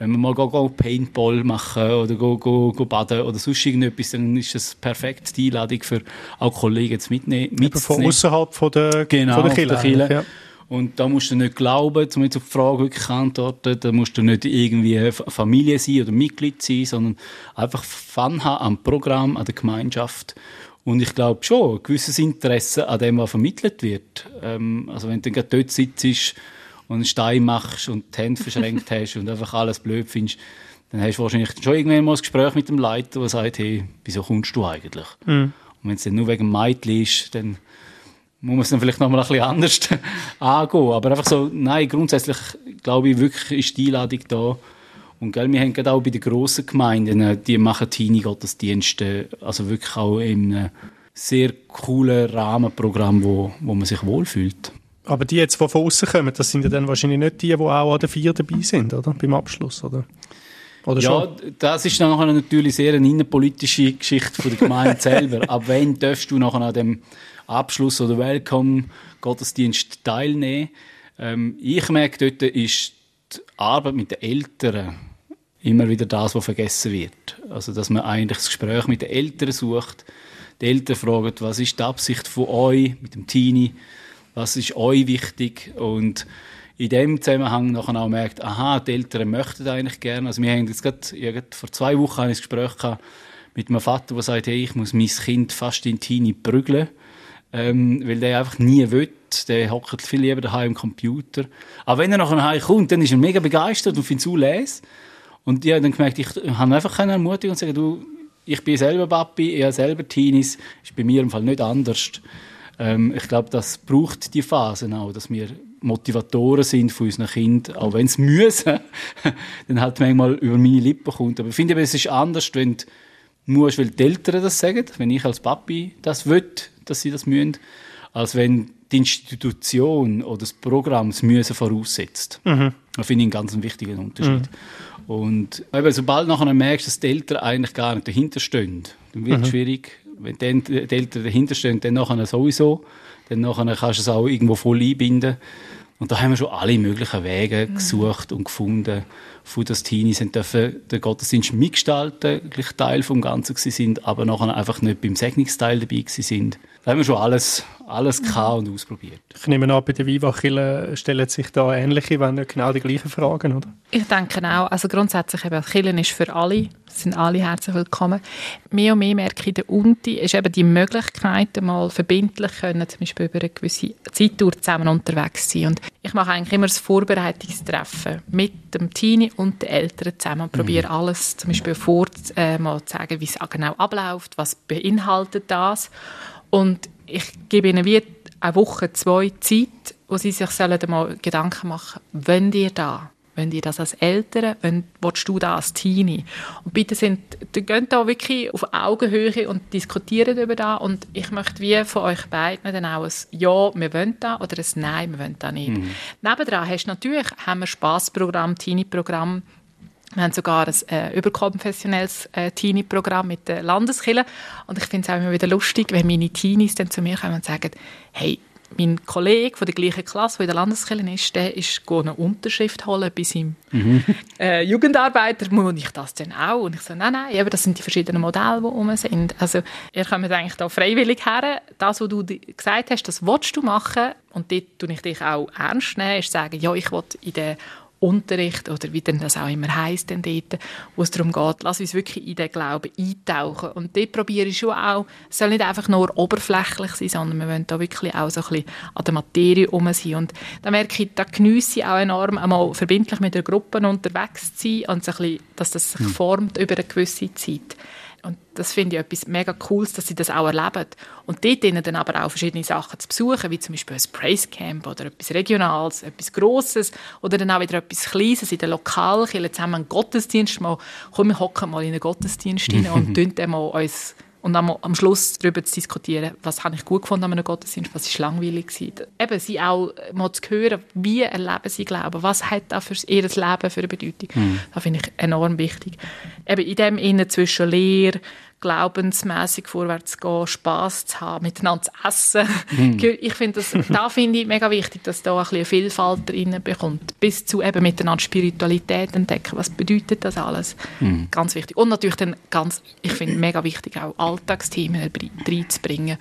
Wenn wir mal go, go Paintball machen oder go, go, go baden oder sonst irgendetwas, dann ist das perfekt die Einladung für auch Kollegen zu mitnehmen. Von außerhalb von der, genau, von der Kirche. Und da musst du nicht glauben, um jetzt auf die Frage wirklich antworten, da musst du nicht irgendwie Familie sein oder Mitglied sein, sondern einfach Fun haben am Programm, an der Gemeinschaft. Und ich glaube schon, ein gewisses Interesse an dem, was vermittelt wird. Ähm, also wenn du dann dort sitzt und einen Stein machst und die Hände verschränkt hast und einfach alles blöd findest, dann hast du wahrscheinlich schon irgendwann mal ein Gespräch mit dem Leiter, der sagt, hey, wieso kommst du eigentlich? Mhm. Und wenn es dann nur wegen Mädchen ist, dann muss man es dann vielleicht nochmal ein bisschen anders angehen. Aber einfach so, nein, grundsätzlich glaube ich wirklich ist die Einladung da. Und gell, wir haben gerade auch bei den grossen Gemeinden, äh, die machen Teenie-Gottesdienste, also wirklich auch in einem sehr coolen Rahmenprogramm, wo, wo man sich wohlfühlt. Aber die jetzt, die von außen kommen, das sind ja dann wahrscheinlich nicht die, die auch an der Vier dabei sind, oder? Beim Abschluss, oder? Oder ja, schon? das ist dann nachher natürlich sehr eine innenpolitische Geschichte von der Gemeinde selber. Ab wann darfst du nachher an dem Abschluss oder Welcome-Gottesdienst teilnehmen. Ähm, ich merke, dort ist die Arbeit mit den Eltern immer wieder das, was vergessen wird. Also, dass man eigentlich das Gespräch mit den Eltern sucht. Die Eltern fragen, was ist die Absicht von euch mit dem Teenie? Was ist euch wichtig? Und in dem Zusammenhang nachher auch merkt, aha, die Eltern möchten eigentlich gerne. Also wir haben jetzt gerade, gerade vor zwei Wochen ein Gespräch gehabt mit einem Vater, der sagt, hey, ich muss mein Kind fast in Teenie prügeln ähm, weil der einfach nie will. Der hockt viel lieber daheim am Computer. Aber wenn er nachher nach kommt, dann ist er mega begeistert und findet es les. Und habe dann gemerkt, ich habe einfach keine Ermutigung und sagen, du, ich bin selber Papi, ich habe selber Teenies, ist bei mir im Fall nicht anders. Ähm, ich glaube, das braucht die Phasen auch, dass wir Motivatoren sind von unseren Kindern, auch wenn es müssen, dann halt manchmal über meine Lippen kommt. Aber ich finde, es ist anders, wenn du musst, weil die Eltern das sagen, wenn ich als Papi das will, dass sie das müssen, als wenn die Institution oder das Programm das Müssen voraussetzt. Mhm. Das finde ich einen ganz wichtigen Unterschied. Mhm. Und eben, sobald nachher merkst, dass die Eltern eigentlich gar nicht dahinter stehen, dann wird es mhm. schwierig. Wenn die Eltern dahinter stehen, dann nachher sowieso. Dann nachher kannst du es auch irgendwo voll einbinden. Und da haben wir schon alle möglichen Wege mhm. gesucht und gefunden, von das Teenies dürfen den Gottesdienst mitgestalten, gleich Teil vom Ganzen sind, aber nachher einfach nicht beim Segnungsteil dabei sind. Da haben wir schon alles, alles gehabt und ausprobiert. Ich nehme an, bei den Viva-Killen stellen sich da ähnliche, wenn nicht genau die gleichen Fragen, oder? Ich denke auch. Also grundsätzlich eben, Killen ist für alle, sind alle herzlich willkommen. Mehr und mehr merke ich, der Unti ist eben die Möglichkeit, mal verbindlich können, zum Beispiel über eine gewisse Zeitdauer zusammen unterwegs zu sein. Und ich mache eigentlich immer das Vorbereitungstreffen mit dem Teenie und den Eltern zusammen und probiere mhm. alles zum Beispiel vor, äh, mal zu sagen, wie es genau abläuft, was beinhaltet das und ich gebe ihnen wie eine Woche, zwei Zeit, wo sie sich sollen mal Gedanken machen, wenn ihr da, wenn ihr das als Eltern, willst du das als Teenie? Und bitte sind, die gehen da wirklich auf Augenhöhe und diskutieren über das und ich möchte wie von euch beiden dann auch ein Ja, wir wollen da oder ein Nein, wir wollen da nicht. Mhm. Nebendran hast du natürlich, haben wir Spaßprogramm, Teenie-Programm, wir haben sogar ein äh, überkonfessionelles äh, Teenie-Programm mit der Landeskirche. Und ich finde es auch immer wieder lustig, wenn meine Teenies dann zu mir kommen und sagen, hey, mein Kollege von der gleichen Klasse, der in der Landeskirche ist, der ist eine Unterschrift holen bei seinem mhm. äh, Jugendarbeiter. Muss ich das denn auch? Und ich so, nein, nein, eben, das sind die verschiedenen Modelle, die rum sind. Also ihr kommt eigentlich da freiwillig her. Das, was du gesagt hast, das willst du machen. Und dort tue ich dich auch ernst nehmen, ist sagen, ja, ich will in der Unterricht oder wie denn das auch immer heisst, dann dort, wo es darum geht, lass uns wirklich in den Glauben eintauchen. Und dort probiere ich schon auch, es soll nicht einfach nur oberflächlich sein, sondern wir wollen da wirklich auch so ein bisschen an der Materie herum sein. Und da merke ich, da geniesse ich auch enorm, einmal verbindlich mit der Gruppe unterwegs zu sein und so ein bisschen, dass das sich hm. formt über eine gewisse Zeit. Und das finde ich etwas mega Cooles, dass sie das auch erleben. Und dort dann aber auch verschiedene Sachen zu besuchen, wie zum Beispiel ein Praise Camp oder etwas Regionales, etwas Grosses oder dann auch wieder etwas Kleines in der Lokalkirche zusammen einen Gottesdienst mal, komm, wir hocken mal in einen Gottesdienst rein und tun dann mal uns und dann am Schluss darüber zu diskutieren, was habe ich gut gefunden an einem Gottesdienst, was ist langweilig gewesen. Eben, sie auch mal zu hören, wie erleben sie Glauben, was hat das für ihr Leben für eine Bedeutung. Mhm. Das finde ich enorm wichtig. Eben in dem Innen zwischen Lehre, glaubensmäßig vorwärts gehen, Spaß zu haben, miteinander zu essen. Mm. Ich finde das, da finde ich mega wichtig, dass da ein bisschen Vielfalt drin bekommt, bis zu eben miteinander Spiritualität entdecken. Was bedeutet das alles? Mm. Ganz wichtig. Und natürlich dann ganz, ich finde mega wichtig auch Alltagsthemen reinzubringen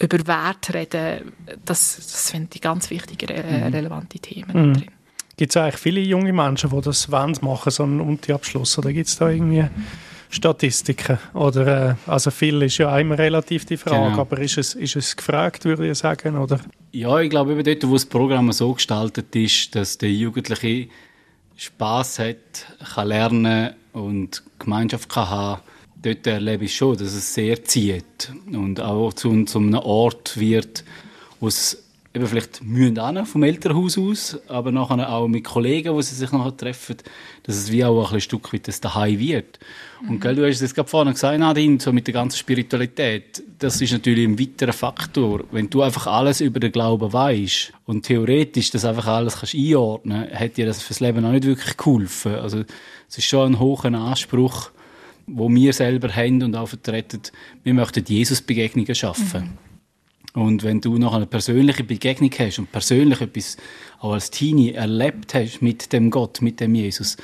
über Wert reden, das, das finde ich ganz wichtige, äh, relevante Themen mm. drin. Gibt es eigentlich viele junge Menschen, die das wollen machen, so einen Unterabschluss? Oder gibt es da irgendwie Statistiken? Oder, äh, also viel ist ja immer relativ die Frage, genau. aber ist es, ist es gefragt, würde ich sagen? Oder? Ja, ich glaube, eben dort, wo das Programm so gestaltet ist, dass der Jugendliche Spaß hat, kann lernen und Gemeinschaft kann haben, dort erlebe ich schon, dass es sehr zieht und auch zu, zu einem Ort wird, wo es eben vielleicht mühen vom Elternhaus aus, aber nachher auch mit Kollegen, wo sie sich nachher treffen, dass es wie auch ein Stück weit das Daheim wird. Mhm. Und gell, du hast es gerade vorhin gesagt, Nadine, so mit der ganzen Spiritualität, das ist natürlich ein weiterer Faktor. Wenn du einfach alles über den Glauben weißt und theoretisch das einfach alles kannst einordnen, hat dir das fürs Leben auch nicht wirklich geholfen. Also es ist schon ein hoher Anspruch, wo wir selber haben und auch vertreten. Wir möchten Jesus-Begegnungen schaffen. Mhm. Und wenn du noch eine persönliche Begegnung hast und persönlich etwas auch als Teenie erlebt hast mit dem Gott, mit dem Jesus,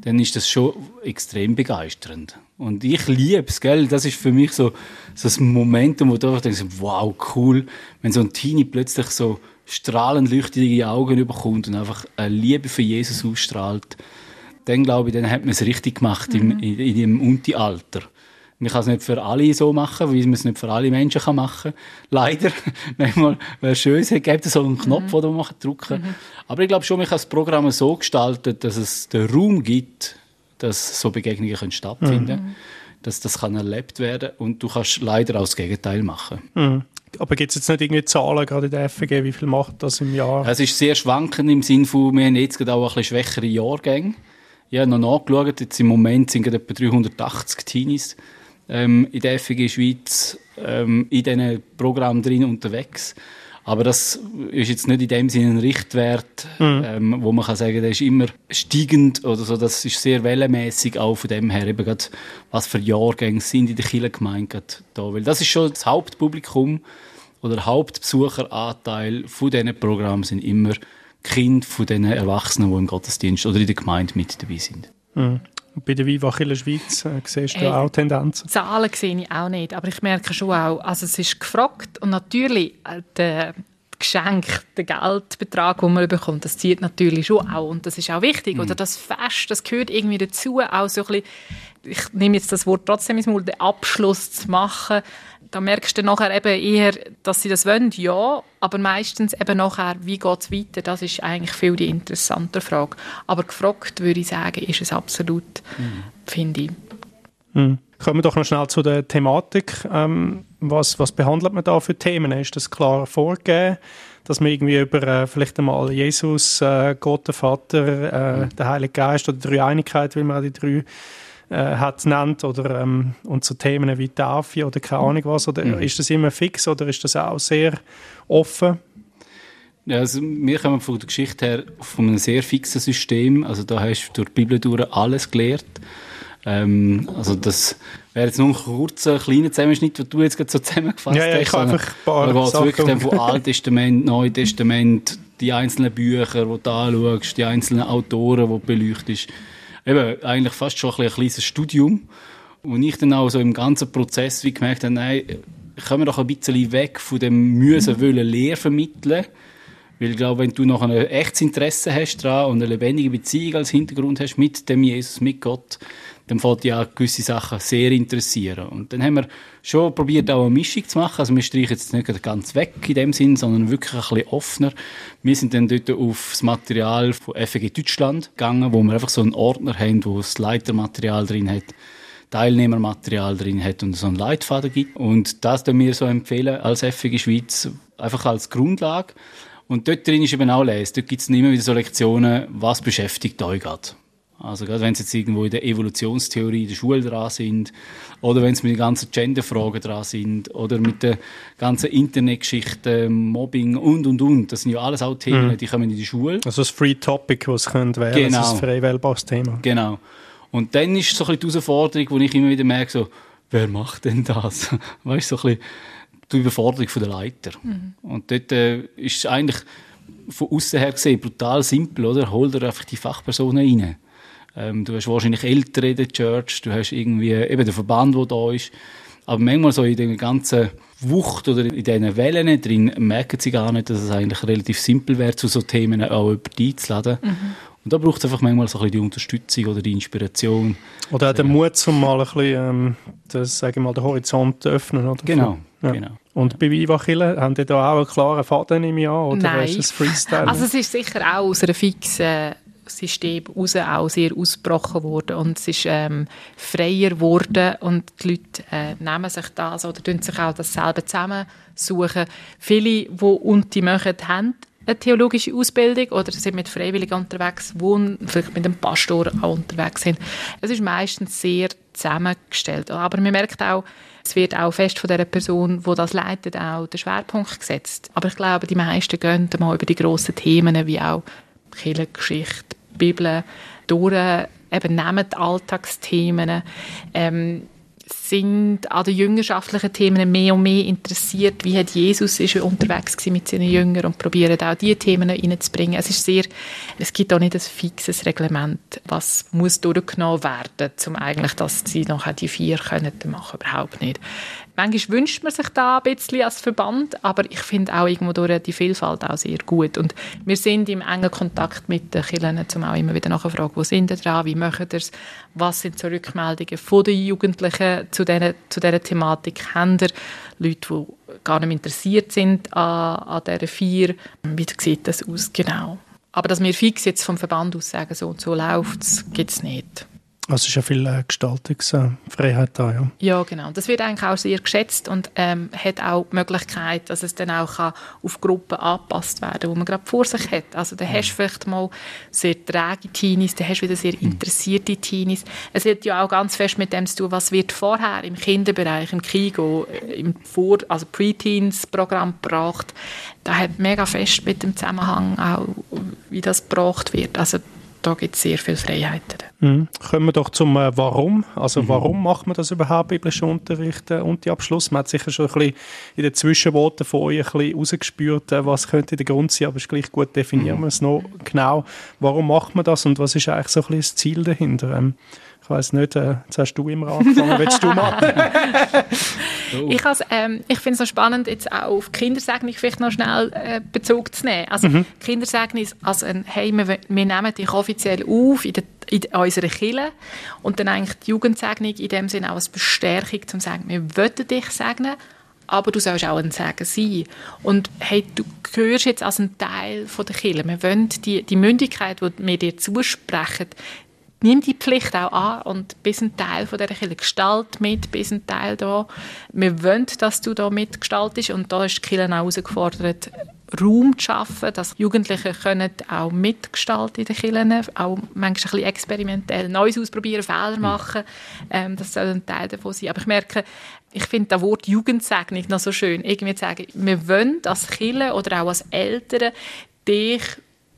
dann ist das schon extrem begeisternd. Und ich liebe es, gell? Das ist für mich so, so das Momentum, wo du einfach denkst, wow, cool, wenn so ein Teenie plötzlich so strahlend leuchtende Augen überkommt und einfach eine Liebe für Jesus ausstrahlt, dann glaube ich, dann hat man es richtig gemacht mhm. im, in, in dem Unti-Alter. Man kann es nicht für alle so machen, wie man es nicht für alle Menschen kann machen kann. Leider. Manchmal wäre es schön, es gibt so einen Knopf, mhm. den man drücken kann. Mhm. Aber ich glaube schon, man kann das Programm so gestalten, dass es den Raum gibt, dass so Begegnungen können stattfinden können. Mhm. Dass das kann erlebt werden und du kannst leider auch das Gegenteil machen. Mhm. Aber gibt es jetzt nicht irgendwie Zahlen, gerade in der FG, wie viel macht das im Jahr? Es ist sehr schwankend im Sinne von, wir haben jetzt auch ein bisschen schwächere Jahrgänge. Ich habe noch nachgeschaut, jetzt im Moment sind etwa 380 Teenies ähm, in der FG Schweiz ähm, in diesen Programmen drin unterwegs. Aber das ist jetzt nicht in dem Sinne ein Richtwert, mhm. ähm, wo man kann sagen, der ist immer steigend oder so. Das ist sehr wellenmäßig auch von dem her, eben gerade, was für Jahrgänge sind in der Kirchengemeinde da. Weil das ist schon das Hauptpublikum oder Hauptbesucheranteil von diesen Programmen sind immer Kinder von den Erwachsenen, die im Gottesdienst oder in der Gemeinde mit dabei sind. Mhm. Bei der Viva Chile Schweiz äh, siehst du hey, auch Tendenzen? Zahlen sehe ich auch nicht, aber ich merke schon auch, also es ist gefragt und natürlich äh, der Geschenk, der Geldbetrag, den man bekommt, das zieht natürlich schon auch und das ist auch wichtig. Mhm. Oder das Fest, das gehört irgendwie dazu, auch so ein bisschen, ich nehme jetzt das Wort trotzdem ins Mund, den Abschluss zu machen, da merkst du nachher eben eher, dass sie das wollen, ja, aber meistens eben nachher, wie geht es weiter, das ist eigentlich viel die interessante Frage. Aber gefragt, würde ich sagen, ist es absolut, mhm. finde ich. Mhm. Kommen wir doch noch schnell zu der Thematik. Ähm, was, was behandelt man da für Themen? Ist das klar vorgegeben, dass man irgendwie über äh, vielleicht einmal Jesus, äh, Gott, der Vater, äh, mhm. der Heilige Geist oder die Dreieinigkeit, wie man die drei äh, hat nennt oder ähm, und so Themen wie Taufe oder keine Ahnung was oder mhm. ist das immer fix oder ist das auch sehr offen? Ja, also wir kommen von der Geschichte her von einem sehr fixen System. Also da hast du durch die Bibel durch alles gelernt. Ähm, also das wäre jetzt nur ein kurzer, kleiner Zusammenschnitt, den du jetzt gerade so zusammengefasst ja, ja, ich hast. einfach ein paar Da geht es wirklich dann von Alten Testament, Neuen Testament, die einzelnen Bücher, die du anschaust, die einzelnen Autoren, die du beleuchtest eben eigentlich fast schon ein, ein kleines Studium. Und ich dann auch so im ganzen Prozess wie gemerkt habe, nein, kommen wir doch ein bisschen weg von dem müssen wollen Lehr vermitteln. Weil ich glaube, wenn du noch ein echtes Interesse hast daran und eine lebendige Beziehung als Hintergrund hast mit dem Jesus, mit Gott, dann fällt ja gewisse Sachen sehr interessieren. Und dann haben wir schon probiert, auch eine Mischung zu machen. Also wir streichen jetzt nicht ganz weg in dem Sinn, sondern wirklich ein bisschen offener. Wir sind dann dort auf das Material von FG Deutschland gegangen, wo wir einfach so einen Ordner haben, wo das Leitermaterial drin hat. Teilnehmermaterial drin hat und so einen Leitfaden gibt. Und das empfehlen wir so empfehlen als FG Schweiz, einfach als Grundlage. Und dort drin ist eben auch lesen. Dort gibt es immer wieder so Lektionen, was beschäftigt euch gerade. Also gerade wenn sie jetzt irgendwo in der Evolutionstheorie in der Schule dran sind oder wenn sie mit den ganzen Genderfragen dran sind oder mit den ganzen Internetgeschichten, Mobbing und und und. Das sind ja alles auch Themen, mhm. die kommen in die Schule. Also das Free Topic, was könnte wählen, genau. das ist ein frei wählbares Thema. Genau. Und dann ist so ein bisschen die Herausforderung, wo ich immer wieder merke, so, wer macht denn das? weißt du, so ein bisschen die Überforderung der Leiter. Mhm. Und dort äh, ist es eigentlich von außen her gesehen brutal simpel, oder? Hol dir einfach die Fachpersonen rein. Ähm, du hast wahrscheinlich Ältere in der Church, du hast irgendwie eben den Verband, der da ist. Aber manchmal so in der ganzen Wucht oder in diesen Wellen drin merken sie gar nicht, dass es eigentlich relativ simpel wäre, zu so Themen auch die einzuladen. Mhm. Und da braucht es einfach manchmal so ein bisschen die Unterstützung oder die Inspiration. Oder auch den Mut, um mal ein bisschen ähm, das, sagen wir mal, den Horizont zu öffnen. Oder? Genau, ja. genau. Und bei Viva Chile haben die da auch einen klaren Faden im Jahr? Oder Nein. ist es Freestyle? Also es ist sicher auch aus einer fixen System raus auch sehr ausgebrochen worden und es ist ähm, freier geworden und die Leute äh, nehmen sich das oder tun sich auch dasselbe zusammensuchen. Viele, die Unti machen, haben eine theologische Ausbildung oder sind mit Freiwilligen unterwegs, die vielleicht mit dem Pastor auch unterwegs sind. Es ist meistens sehr zusammengestellt. Aber man merkt auch, es wird auch fest von der Person, die das leitet, auch der Schwerpunkt gesetzt. Aber ich glaube, die meisten gehen mal über die grossen Themen wie auch Kirchengeschichte, Bibel durch, eben nehmen die Alltagsthemen, ähm, sind an den jüngerschaftlichen Themen mehr und mehr interessiert. Wie hat Jesus ist unterwegs mit seinen Jüngern und probieren auch diese Themen reinzubringen. Es ist sehr, es gibt auch nicht ein fixes Reglement, was muss durchgenommen werden, um eigentlich, dass sie nachher die vier können machen, überhaupt nicht. Manchmal wünscht man sich da ein bisschen als Verband, aber ich finde auch irgendwo durch die Vielfalt auch sehr gut. Und wir sind im engen Kontakt mit den Kindern, um auch immer wieder nachzufragen, wo sind sie dran, wie machen sie es, was sind so Rückmeldungen von den Jugendlichen zu dieser, zu dieser Thematik. Haben ihr Leute, die gar nicht interessiert sind an, an dieser Vier? Wie sieht das aus genau? Aber dass wir fix jetzt vom Verband aus sagen, so und so läuft es, gibt es nicht. Also es ist ja viel äh, Gestaltungsfreiheit da, ja. Ja, genau. Das wird eigentlich auch sehr geschätzt und ähm, hat auch die Möglichkeit, dass es dann auch kann auf Gruppen angepasst werden kann, die man gerade vor sich hat. Also da hast du vielleicht mal sehr träge Teenies, da hast du wieder sehr interessierte Teenies. Es hat ja auch ganz fest mit dem zu tun, was wird vorher im Kinderbereich, im Kigo, äh, im Vor-, also Preteens-Programm gebracht. Da hat mega fest mit dem Zusammenhang auch, wie das gebracht wird. Also da gibt es sehr viele Freiheiten. Mhm. Kommen wir doch zum äh, Warum. Also mhm. warum macht man das überhaupt, biblische Unterricht äh, und die Abschluss? Man hat sicher schon ein bisschen in den Zwischenworten von euch ein bisschen rausgespürt, äh, was könnte der Grund sein, aber es ist gleich gut definieren mhm. wir es noch genau. Warum macht man das und was ist eigentlich so ein bisschen das Ziel dahinter? Ähm, ich weiß nicht, äh, jetzt hast du immer angefangen, willst du mal? ich ähm, ich finde es so spannend, jetzt auch auf Kindersegnung vielleicht noch schnell äh, Bezug zu nehmen. Also mhm. Kindersegnung ist also ein, hey, wir, wir nehmen dich offiziell auf in, der, in unserer Kirche und dann eigentlich die Jugendsegnung in dem Sinne auch als Bestärkung, um zu sagen, wir wollen dich segnen, aber du sollst auch ein Segen sein. Und hey, du gehörst jetzt als ein Teil von der Kirche. Wir wollen die, die Mündigkeit, die wir dir zusprechen, nimm die Pflicht auch an und bist ein Teil von dieser Kirche. Gestalt mit, bist ein Teil da. Wir wollen, dass du da mitgestaltest und da ist die Kirche auch herausgefordert, Raum zu schaffen, dass Jugendliche können auch mitgestalten in den Kirchen, auch manchmal ein bisschen experimentell Neues ausprobieren, Fehler machen, ähm, das soll ein Teil davon sein. Aber ich merke, ich finde das Wort Jugendsegnung noch so schön, irgendwie zu sagen, wir wollen als Kirche oder auch als Eltern dich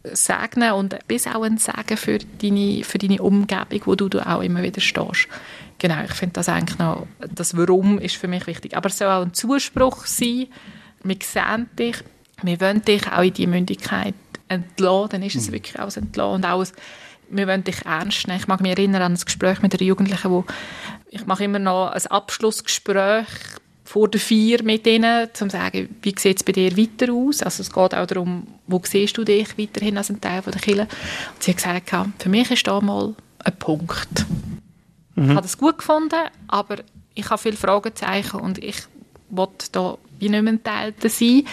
segnen und bis auch ein Segen für deine, für deine Umgebung, wo du, du auch immer wieder stehst. Genau, ich finde das eigentlich noch, das Warum ist für mich wichtig. Aber es soll auch ein Zuspruch sein, wir sehen dich, wir wollen dich auch in die Mündigkeit entlassen, dann ist es mhm. wirklich auch entlassen und auch wir wollen dich ernst nehmen. Ich mag mich erinnern an ein Gespräch mit einer Jugendlichen, wo ich mache immer noch ein Abschlussgespräch vor der Vier mit ihnen, um zu sagen, wie sieht es bei dir weiter aus? Also es geht auch darum, wo siehst du dich weiterhin als ein Teil von der Kirche? Und sie hat gesagt, für mich ist da mal ein Punkt. Mhm. Ich habe das gut gefunden, aber ich habe viele Fragezeichen und ich wollte da wie nicht mehr ein Teil sein.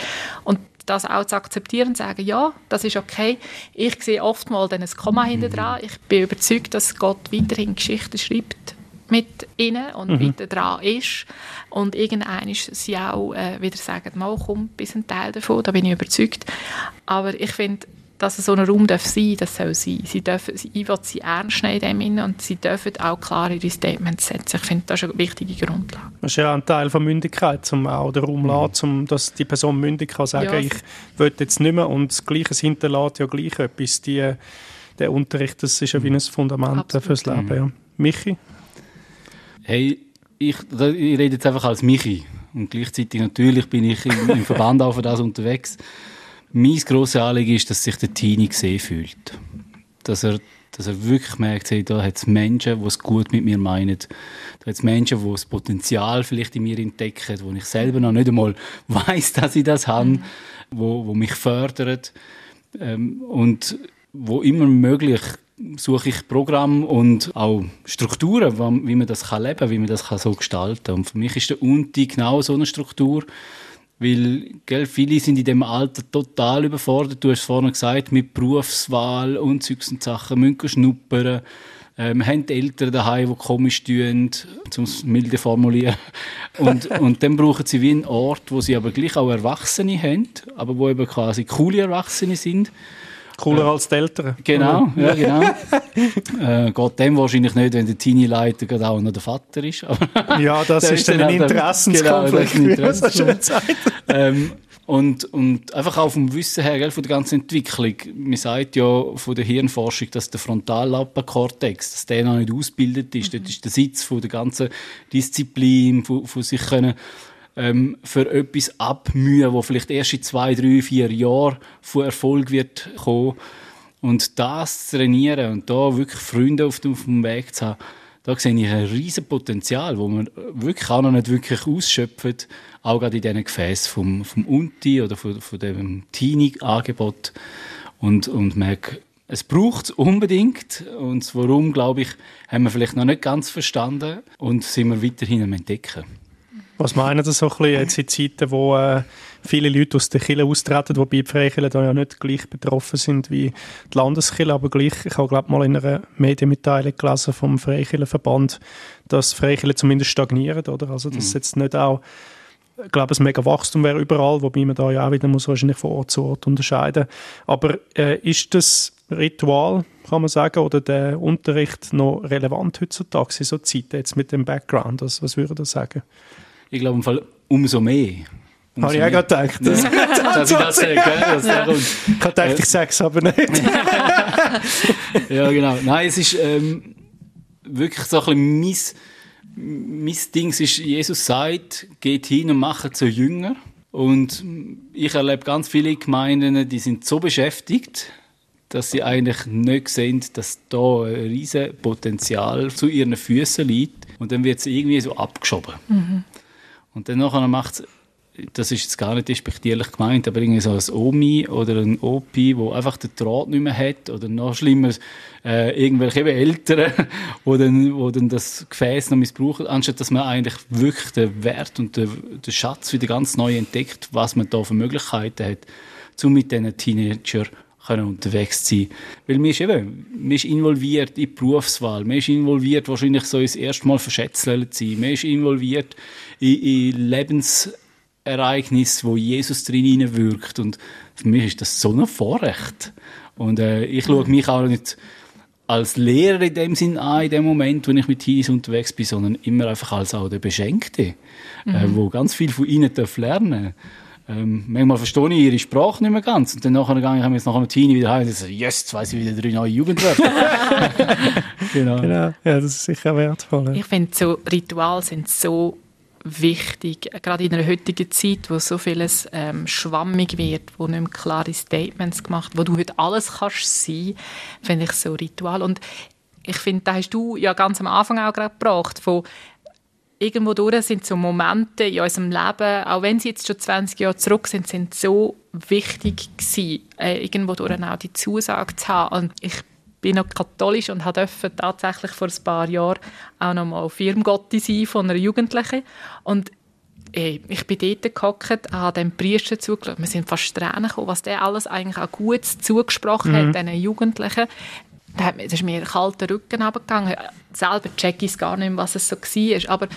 Und das auch zu akzeptieren und zu sagen, ja, das ist okay. Ich sehe oft mal dann ein Komma mhm. hinten dran. Ich bin überzeugt, dass Gott weiterhin Geschichten schreibt mit ihnen und mhm. weiter dran ist. Und irgendwann ist sie auch äh, wieder sagen, mal komm, bis ein Teil davon, da bin ich überzeugt. Aber ich finde, dass es so ein Raum darf sein das soll sein. Sie dürfen, ich will sie ernst nehmen in dem und sie dürfen auch klar ihre Statements setzen. Ich finde, das ist eine wichtige Grundlage. Das ist ja ein Teil von Mündigkeit, um auch den Raum mhm. zu um, dass die Person mündig kann sagen, ja. ich will jetzt nicht mehr und das Gleiche hinterlässt ja gleich etwas. Die, der Unterricht, das ist ja wie ein Fundament Absolut. fürs Leben. Ja. Michi? Hey, ich, ich rede jetzt einfach als Michi und gleichzeitig natürlich bin ich im, im Verband auch für das unterwegs. Mein grosses Anliegen ist, dass sich der Teenie gesehen fühlt. Dass er, dass er wirklich merkt, hey, da hat es Menschen, die es gut mit mir meinen. Da hat es Menschen, die das Potenzial vielleicht in mir entdecken, wo ich selber noch nicht einmal weiß, dass ich das habe, wo, wo mich fördern. Ähm, und wo immer möglich suche ich Programme und auch Strukturen, wie man das kann leben, wie man das kann so gestalten. kann. Und für mich ist der Unti genau so eine Struktur, weil gell, viele sind in dem Alter total überfordert. Du hast es vorhin gesagt, mit Berufswahl und Zeugs und Sachen, müssen schnuppern. Ähm, haben Eltern daheim, die komisch tun, um es milde formulieren. Und, und dann brauchen sie wie einen Ort, wo sie aber gleich auch Erwachsene haben, aber wo eben quasi coole Erwachsene sind Cooler als die Eltern. Genau, ja, genau. äh, geht dem wahrscheinlich nicht, wenn der Teenie-Leiter gerade auch noch der Vater ist. ja, das ist dann ein Interessenskonflikt, genau, man so schön sagt. ähm, und, und einfach auch vom Wissen her, gell, von der ganzen Entwicklung. Man sagt ja von der Hirnforschung, dass der Frontallappenkortex, dass der noch nicht ausgebildet ist. Mhm. Das ist der Sitz von der ganzen Disziplin, von, von sich können ähm, für etwas abmühen, wo vielleicht erst in zwei, drei, vier Jahren von Erfolg wird kommen. Und das zu trainieren und da wirklich Freunde auf dem, Weg zu haben, da sehe ich ein riesen Potenzial, wo man wirklich auch noch nicht wirklich ausschöpft, auch gerade in diesen Gefäßen vom, vom Unti oder von, von dem Teenie-Angebot und, und merke, es braucht es unbedingt und warum, glaube ich, haben wir vielleicht noch nicht ganz verstanden und sind wir weiterhin am Entdecken. Was meinen Sie so ein bisschen jetzt in Zeiten, wo äh, viele Leute aus der Kirche austreten, wobei die Freikirchen da ja nicht gleich betroffen sind wie die Landeskirche, aber gleich, ich habe glaube mal in einer Medienmitteilung gelesen vom Freikirchenverband, dass Freikirchen zumindest stagnieren, oder? Also dass mhm. jetzt nicht auch ich glaube, es mega Wachstum wäre überall, wobei man da ja auch wieder muss wahrscheinlich von Ort zu Ort unterscheiden. Aber äh, ist das Ritual, kann man sagen, oder der Unterricht noch relevant heutzutage in so Zeiten jetzt mit dem Background? Also, was würde ihr sagen? Ich glaube im Fall umso mehr. Habe ich auch gerade gedacht. Ja. dass ich das sage, dass ja. kommt. Ich habe gedacht, ich sage es aber nicht. ja, genau. Nein, es ist ähm, wirklich so ein bisschen mein, mein Ding ist, Jesus sagt, geht hin und macht zu Jünger. Und ich erlebe ganz viele Gemeinden, die sind so beschäftigt, dass sie eigentlich nicht sehen, dass da ein riesiges Potenzial zu ihren Füßen liegt. Und dann wird es irgendwie so abgeschoben. Mhm. Und dann nachher macht das ist jetzt gar nicht despektierlich gemeint, aber irgendwie so ein Omi oder ein Opi, wo einfach den Draht nicht mehr hat oder noch schlimmer, äh, irgendwelche Eltern, wo dann, wo dann das Gefäß noch missbrauchen, anstatt dass man eigentlich wirklich den Wert und den, den Schatz wieder ganz neu entdeckt, was man da für Möglichkeiten hat, um mit diesen Teenager können unterwegs sein. Weil man ist eben, man ist involviert in die Berufswahl, man ist involviert wahrscheinlich so das erste Mal verschätzelt sein, man ist involviert in, in Lebensereignisse, wo Jesus drin wirkt und für mich ist das so ein Vorrecht. Und äh, ich schaue mich auch nicht als Lehrer in dem Sinn an, in dem Moment, wenn ich mit Teenies unterwegs bin, sondern immer einfach als auch der Beschenkte, äh, mhm. äh, wo ganz viel von ihnen lernen darf. Ähm, manchmal verstehe ich ihre Sprache nicht mehr ganz. Und dann nachher gehe ich jetzt nach einem Teenie wieder heim und sage, yes, jetzt weiss ich wieder drei neue Jugendwörter. genau. genau. Ja, das ist sicher wertvoll. Ja. Ich finde, so Rituale sind so wichtig, gerade in einer heutigen Zeit, wo so vieles ähm, schwammig wird, wo nicht mehr klare Statements gemacht wo du heute alles kannst sein, finde ich so Ritual. Und ich finde, da hast du ja ganz am Anfang auch gerade gebracht, von irgendwo durch sind so Momente in unserem Leben, auch wenn sie jetzt schon 20 Jahre zurück sind, sind so wichtig gewesen, äh, irgendwo durch auch die Zusage zu haben. Und ich bin noch katholisch und durfte tatsächlich vor ein paar Jahren auch noch mal Firmgotti sein von einer Jugendlichen. Und ey, ich bin dort gehockt, habe dem Priester zugeschaut. Wir sind fast Tränen gekommen, was der alles eigentlich auch gut zugesprochen mhm. hat, diesen Jugendlichen Da ist mir kalter Rücken runtergegangen. Selber check ich gar nicht mehr, was es so war. Aber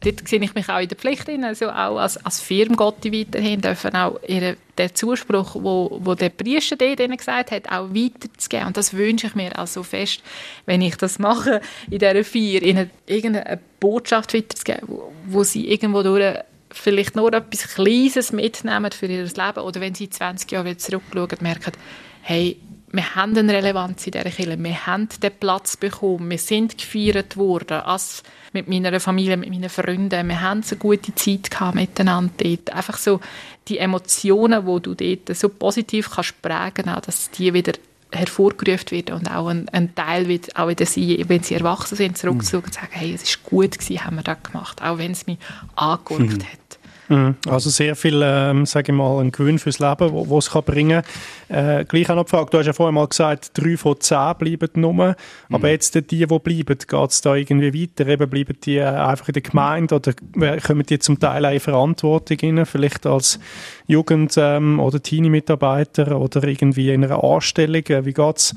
dort sehe ich mich auch in der Pflicht, also auch als, als Firmengotti weiterhin dürfen auch ihren, den Zuspruch, wo, wo der Priester denen gesagt hat, auch weiterzugeben. Und das wünsche ich mir auch so fest, wenn ich das mache, in dieser Feier, ihnen irgendeine Botschaft weiterzugeben, wo, wo sie irgendwo durch vielleicht nur etwas Kleines mitnehmen für ihr Leben oder wenn sie 20 Jahre wieder zurückschauen, merken, hey, wir haben eine Relevanz in dieser Kirche, wir haben den Platz bekommen, wir sind gefeiert worden, als mit meiner Familie, mit meinen Freunden, wir haben so gute Zeit gehabt miteinander dort. Einfach so die Emotionen, die du dort so positiv kannst prägen kannst, dass die wieder hervorgerufen werden und auch ein, ein Teil wird auch wieder sie, wenn sie erwachsen sind, zurückzuschauen und sagen, hey, es ist gut gewesen, haben wir das gemacht, auch wenn es mich angeguckt mhm. hat. Mhm. Also sehr viel, ähm, sage ich mal, ein Gewinn fürs Leben, wo, es kann bringen kann. Äh, gleich auch noch gefragt, du hast ja vorhin mal gesagt, drei von zehn bleiben nur. Mhm. Aber jetzt die, die bleiben, geht es da irgendwie weiter? Eben bleiben die äh, einfach in der Gemeinde oder kommen die zum Teil auch in Verantwortung rein, vielleicht als Jugend- ähm, oder Teenie-Mitarbeiter oder irgendwie in einer Anstellung? Äh, wie geht es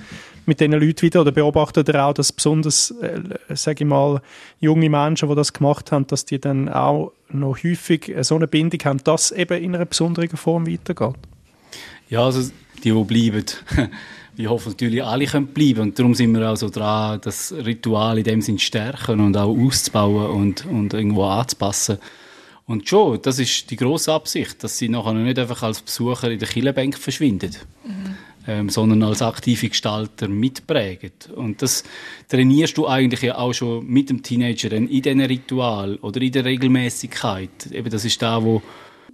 mit diesen Leuten wieder? Oder beobachtet ihr auch, dass besonders, äh, sage ich mal, junge Menschen, die das gemacht haben, dass die dann auch noch häufig so eine Bindung haben, dass eben in einer besonderen Form weitergeht? Ja, also die, die bleiben, wir hoffen natürlich, alle können bleiben und darum sind wir auch so dran, das Ritual in dem Sinn stärken und auch auszubauen und, und irgendwo anzupassen. Und schon, das ist die grosse Absicht, dass sie nachher nicht einfach als Besucher in der Killenbank verschwinden. Mhm ähm, sondern als aktive Gestalter mitprägen. Und das trainierst du eigentlich ja auch schon mit dem Teenager in diesem Ritual oder in der Regelmäßigkeit. Eben das ist da, wo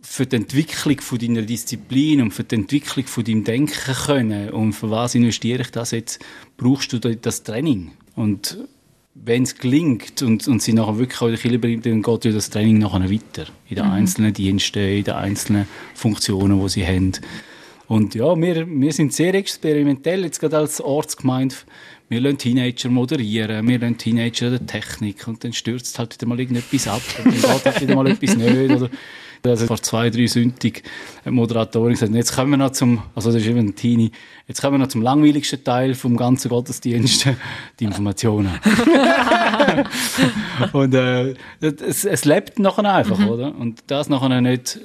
für die Entwicklung von deiner Disziplin und für die Entwicklung von deinem Denken können und für was investiere ich das jetzt, brauchst du das Training. Und wenn es gelingt und, und sie nachher wirklich auch in der Kirche bringt, dann geht ja das Training nachher weiter. In den mhm. einzelnen Diensten, in den einzelnen Funktionen, die sie haben. Und ja, wir, wir sind sehr experimentell, jetzt gerade als Ortsgemeinde. Wir lassen Teenager moderieren, wir lassen Teenager der Technik und dann stürzt halt wieder mal irgendetwas ab und dann geht halt wieder mal etwas nicht. Oder, also vor zwei, drei Sündig die Moderatorin gesagt, jetzt kommen wir noch zum, also das ist eben ein Teenie, jetzt kommen wir noch zum langweiligsten Teil vom ganzen Gottesdienst, die Informationen. und äh, es, es lebt nachher einfach, mhm. oder? Und das nachher nicht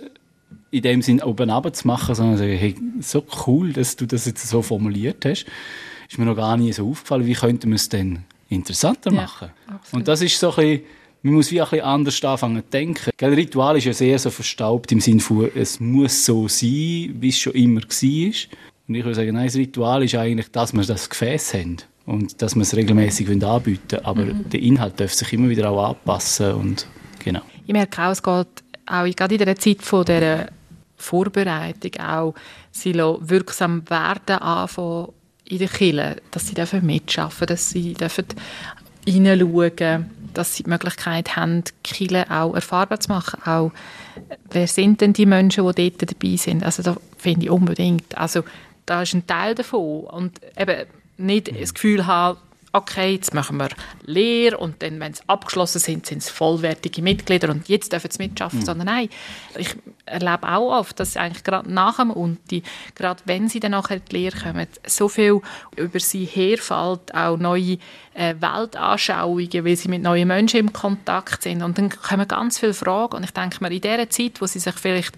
in dem Sinn oben runter zu machen, sondern sagen, hey, so cool, dass du das jetzt so formuliert hast. Ist mir noch gar nie so aufgefallen, wie könnte man es denn interessanter machen? Ja, und das ist so ein bisschen, man muss wie ein bisschen anders anfangen zu denken. Gell, Ritual ist ja sehr so verstaubt im Sinne von, es muss so sein, wie es schon immer war. Und ich würde sagen, nein, das Ritual ist eigentlich, dass wir das Gefäß haben und dass wir es regelmäßig anbieten Aber mhm. der Inhalt darf sich immer wieder auch anpassen und genau. Ich merke auch, es geht auch gerade in der Zeit von der Vorbereitung auch sie wirksam werden anfangen in der Kirche, dass sie dürfen mitschaffen, dass sie dürfen hineinschauen, dass sie die Möglichkeit haben, die Kirche auch erfahrbar zu machen. Auch, wer sind denn die Menschen, die dort dabei sind? Also da finde ich unbedingt. Also da ist ein Teil davon und eben nicht das Gefühl haben, okay, jetzt machen wir Lehre und dann, wenn sie abgeschlossen sind, sind es vollwertige Mitglieder und jetzt dürfen sie mitschaffen, mhm. sondern nein, ich erlebe auch oft, dass eigentlich gerade nach dem Unti, gerade wenn sie dann nachher in die Lehre kommen, so viel über sie herfällt, auch neue äh, Weltanschauungen, weil sie mit neuen Menschen im Kontakt sind und dann kommen ganz viele Fragen und ich denke mir, in dieser Zeit, wo sie sich vielleicht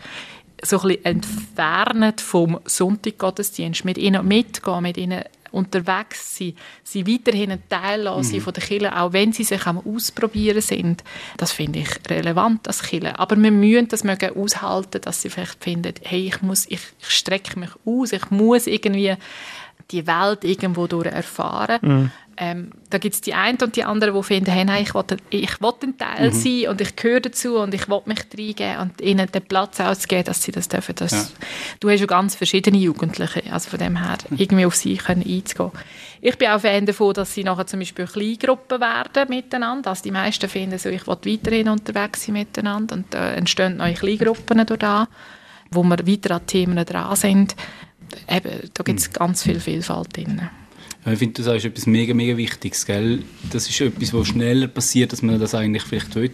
so ein bisschen entfernen vom Sonntaggottesdienst, mit ihnen mitgehen, mit ihnen unterwegs sind, sie weiterhin ein Teil mhm. von der Kirche, auch wenn sie sich am Ausprobieren sind. Das finde ich relevant als Kirche. Aber wir müssen das mögen aushalten, dass sie vielleicht finden, hey, ich muss, ich, ich strecke mich aus, ich muss irgendwie die Welt irgendwo durch erfahren. Mhm. Ähm, da gibt es die einen und die anderen, die finden, hey, nein, ich will, ich will ein Teil mhm. sein und ich gehöre dazu und ich will mich reingeben und ihnen den Platz auszugeben, dass sie das dürfen. Das, ja. Du hast ja ganz verschiedene Jugendliche, also von dem her mhm. irgendwie auf sie können einzugehen. Ich bin auch Fan davon, dass sie nachher zum Beispiel Kleingruppen werden miteinander. Also die meisten finden so, ich will weiterhin unterwegs sein miteinander und äh, entstehen neue Kleingruppen durch da, wo wir weiter an Themen dran sind. Eben, da gibt es mhm. ganz viel Vielfalt drin. Ja, ich finde, du sagst etwas mega, mega Wichtiges, gell? Das ist etwas, was schneller passiert, als man das eigentlich vielleicht will.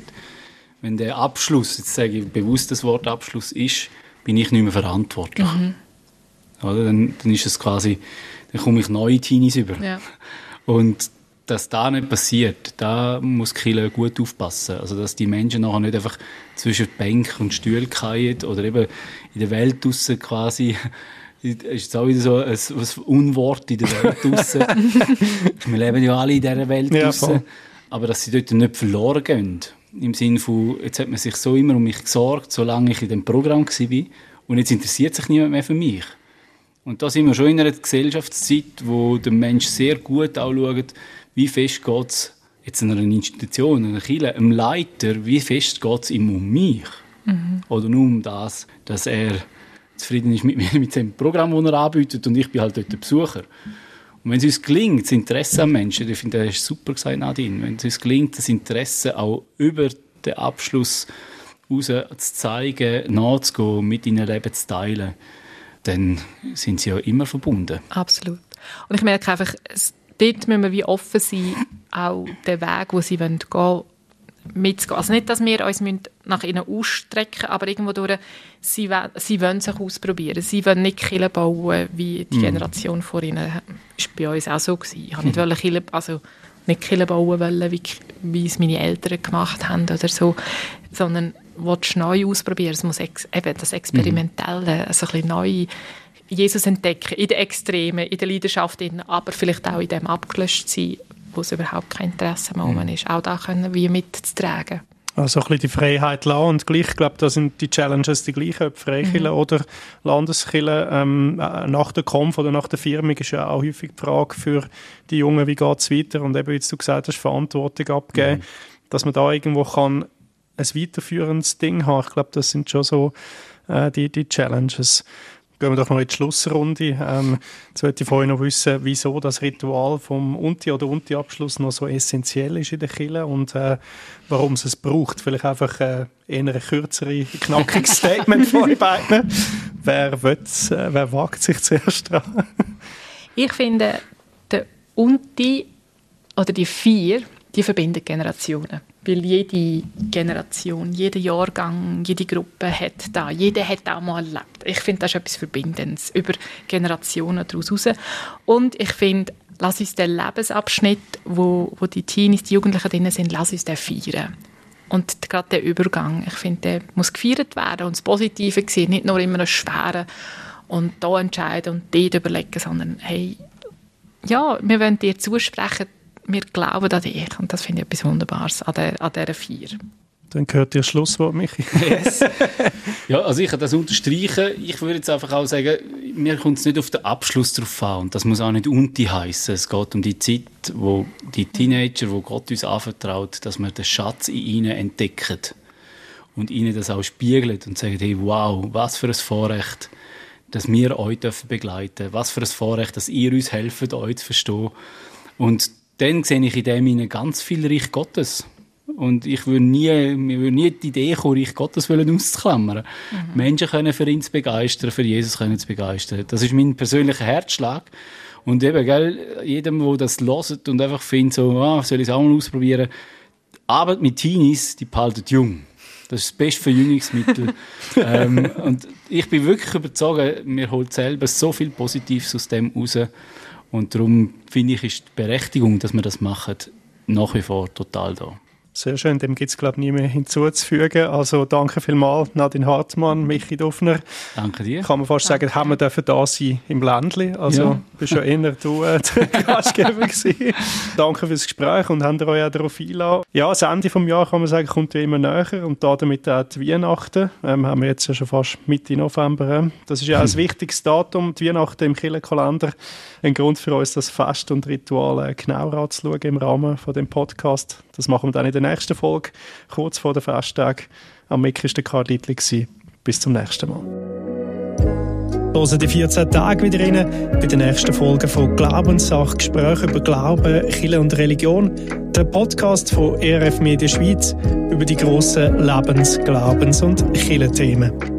Wenn der Abschluss, jetzt sage ich bewusst das Wort Abschluss ist, bin ich nicht mehr verantwortlich. Mhm. Oder? Dann, dann ist es quasi, dann komme ich neue Teenies über. Ja. Und dass da nicht passiert, da muss Kille gut aufpassen. Also, dass die Menschen nachher nicht einfach zwischen Bank und Stuhl fallen oder eben in der Welt draussen quasi ist auch wieder so ein, ein Unwort in der Welt draussen. Wir leben ja alle in dieser Welt ja, draussen. Aber dass sie dort nicht verloren gehen. Im Sinne von, jetzt hat man sich so immer um mich gesorgt, solange ich in dem Programm war. Und jetzt interessiert sich niemand mehr für mich. Und da sind wir schon in einer Gesellschaftszeit, wo der Mensch sehr gut auch schaut, wie fest geht es jetzt in einer Institution, in einer Kirche, einem Leiter, wie fest geht es ihm um mich? Mhm. Oder nur um das, dass er zufrieden ist mit, mir, mit dem Programm, das er anbietet und ich bin halt dort der Besucher. Und wenn es uns gelingt, das Interesse am Menschen, ich finde, das ist super gesagt, Nadine, wenn es uns gelingt, das Interesse auch über den Abschluss raus zu zeigen, nachzugehen, mit ihnen Leben zu teilen, dann sind sie ja immer verbunden. Absolut. Und ich merke einfach, dort müssen wir wie offen sein, auch den Weg, wo sie gehen wollen, mitzugehen. Also nicht, dass wir uns nach ihnen ausstrecken aber irgendwo durch, sie, sie wollen sich ausprobieren. Sie wollen nicht Kirche bauen, wie die mhm. Generation vor ihnen. Das war bei uns auch so. Gewesen. Ich wollte nicht, Kirche, also nicht Kirche bauen wollen, wie, wie es meine Eltern gemacht haben oder so, sondern willst neu ausprobieren. Es muss ex, eben das Experimentelle, mhm. also ein bisschen neu Jesus entdecken, in den Extremen, in der Leidenschaft, aber vielleicht auch in dem abgelöscht sein, wo es überhaupt kein Interesse mehr mhm. ist. Auch da können wir mitzutragen. Also ein bisschen die Freiheit lassen und gleich, ich glaube, da sind die Challenges die gleichen, ob Freikirche mhm. oder Landeskirche. Ähm, äh, nach der Kampf oder nach der Firmung ist ja auch häufig die Frage für die Jungen, wie geht es weiter und eben, wie du gesagt hast, Verantwortung abgeben, mhm. dass man da irgendwo kann ein weiterführendes Ding haben. Ich glaube, das sind schon so äh, die, die Challenges. Gehen wir doch noch in die Schlussrunde. Ähm, jetzt wollte ich vorhin noch wissen, wieso das Ritual vom Unti- oder Unti-Abschluss noch so essentiell ist in der Kirche und äh, warum es es braucht. Vielleicht einfach äh, eher ein kürzere, knackiges Statement von euch beiden. Wer, äh, wer wagt sich zuerst dran? ich finde, der Unti oder die vier, die verbinden Generationen weil jede Generation, jeder Jahrgang, jede Gruppe hat da, jeder hat auch mal erlebt. Ich finde, das ist etwas Verbindendes über Generationen daraus raus. Und ich finde, lass uns den Lebensabschnitt, wo, wo die Teenies, die Jugendlichen drin sind, lass uns den feiern. Und gerade der Übergang, ich finde, der muss gefeiert werden und das Positive sehen, nicht nur immer das Schwere und da entscheiden und dort überlegen, sondern hey, ja, wir wollen dir zusprechen, wir glauben an dich. Und das finde ich etwas Wunderbares an, der, an dieser Vier. Dann gehört ihr Schlusswort, Michi. Yes. ja, also ich kann das unterstreichen. Ich würde jetzt einfach auch sagen, mir kommt es nicht auf den Abschluss drauf an. Und das muss auch nicht Unti heißen. Es geht um die Zeit, wo die Teenager, wo Gott uns anvertraut, dass wir den Schatz in ihnen entdecken. Und ihnen das auch spiegeln und sagen, hey, wow, was für ein Vorrecht, dass wir euch begleiten dürfen. Was für ein Vorrecht, dass ihr uns helft, euch zu verstehen. Und dann sehe ich in dem ganz viel Reich Gottes. Und ich würde nie, mir würde nie die Idee kommen, Reich Gottes auszuklammern. Mhm. Menschen können für ihn zu begeistern, für Jesus können zu begeistern. Das ist mein persönlicher Herzschlag. Und eben, gell, jedem, der das hört und einfach findet, so, ah, soll ich es auch mal ausprobieren. Arbeit mit Teenies, die behalten jung. Das ist das beste Verjüngungsmittel. ähm, und ich bin wirklich überzeugt, mir holt selber so viel Positives aus dem raus. Und darum finde ich, ist die Berechtigung, dass wir das machen, nach wie vor total da. Sehr schön, dem gibt es, glaube ich, nie mehr hinzuzufügen. Also danke vielmals, Nadine Hartmann, Michi Duffner. Danke dir. Kann man fast danke. sagen, haben wir dürfen da sein im Ländli. Also ja. bist schon eher du äh, der Gastgeber gewesen. danke fürs Gespräch und haben euch auch darauf eingeladen. Ja, das Ende des Jahres kann man sagen, kommt ja immer näher und da damit auch die Weihnachten. Ähm, haben wir jetzt ja schon fast Mitte November. Ähm. Das ist ja auch ein wichtiges Datum, die Weihnachten im Kirchenkalender. Ein Grund für uns, das Fest und Ritual äh, genauer anzuschauen im Rahmen von dem Podcast. Das machen wir dann in der nächsten Folge, kurz vor den Festtag. Am Mick war der Karl Littli. Bis zum nächsten Mal. Hören die 14 Tage wieder rein bei der nächsten Folge von Glaubenssache, Gespräche über Glauben, Kirche und Religion, der Podcast von ERF Media Schweiz über die grossen Lebens-, Glaubens- und Kirchenthemen.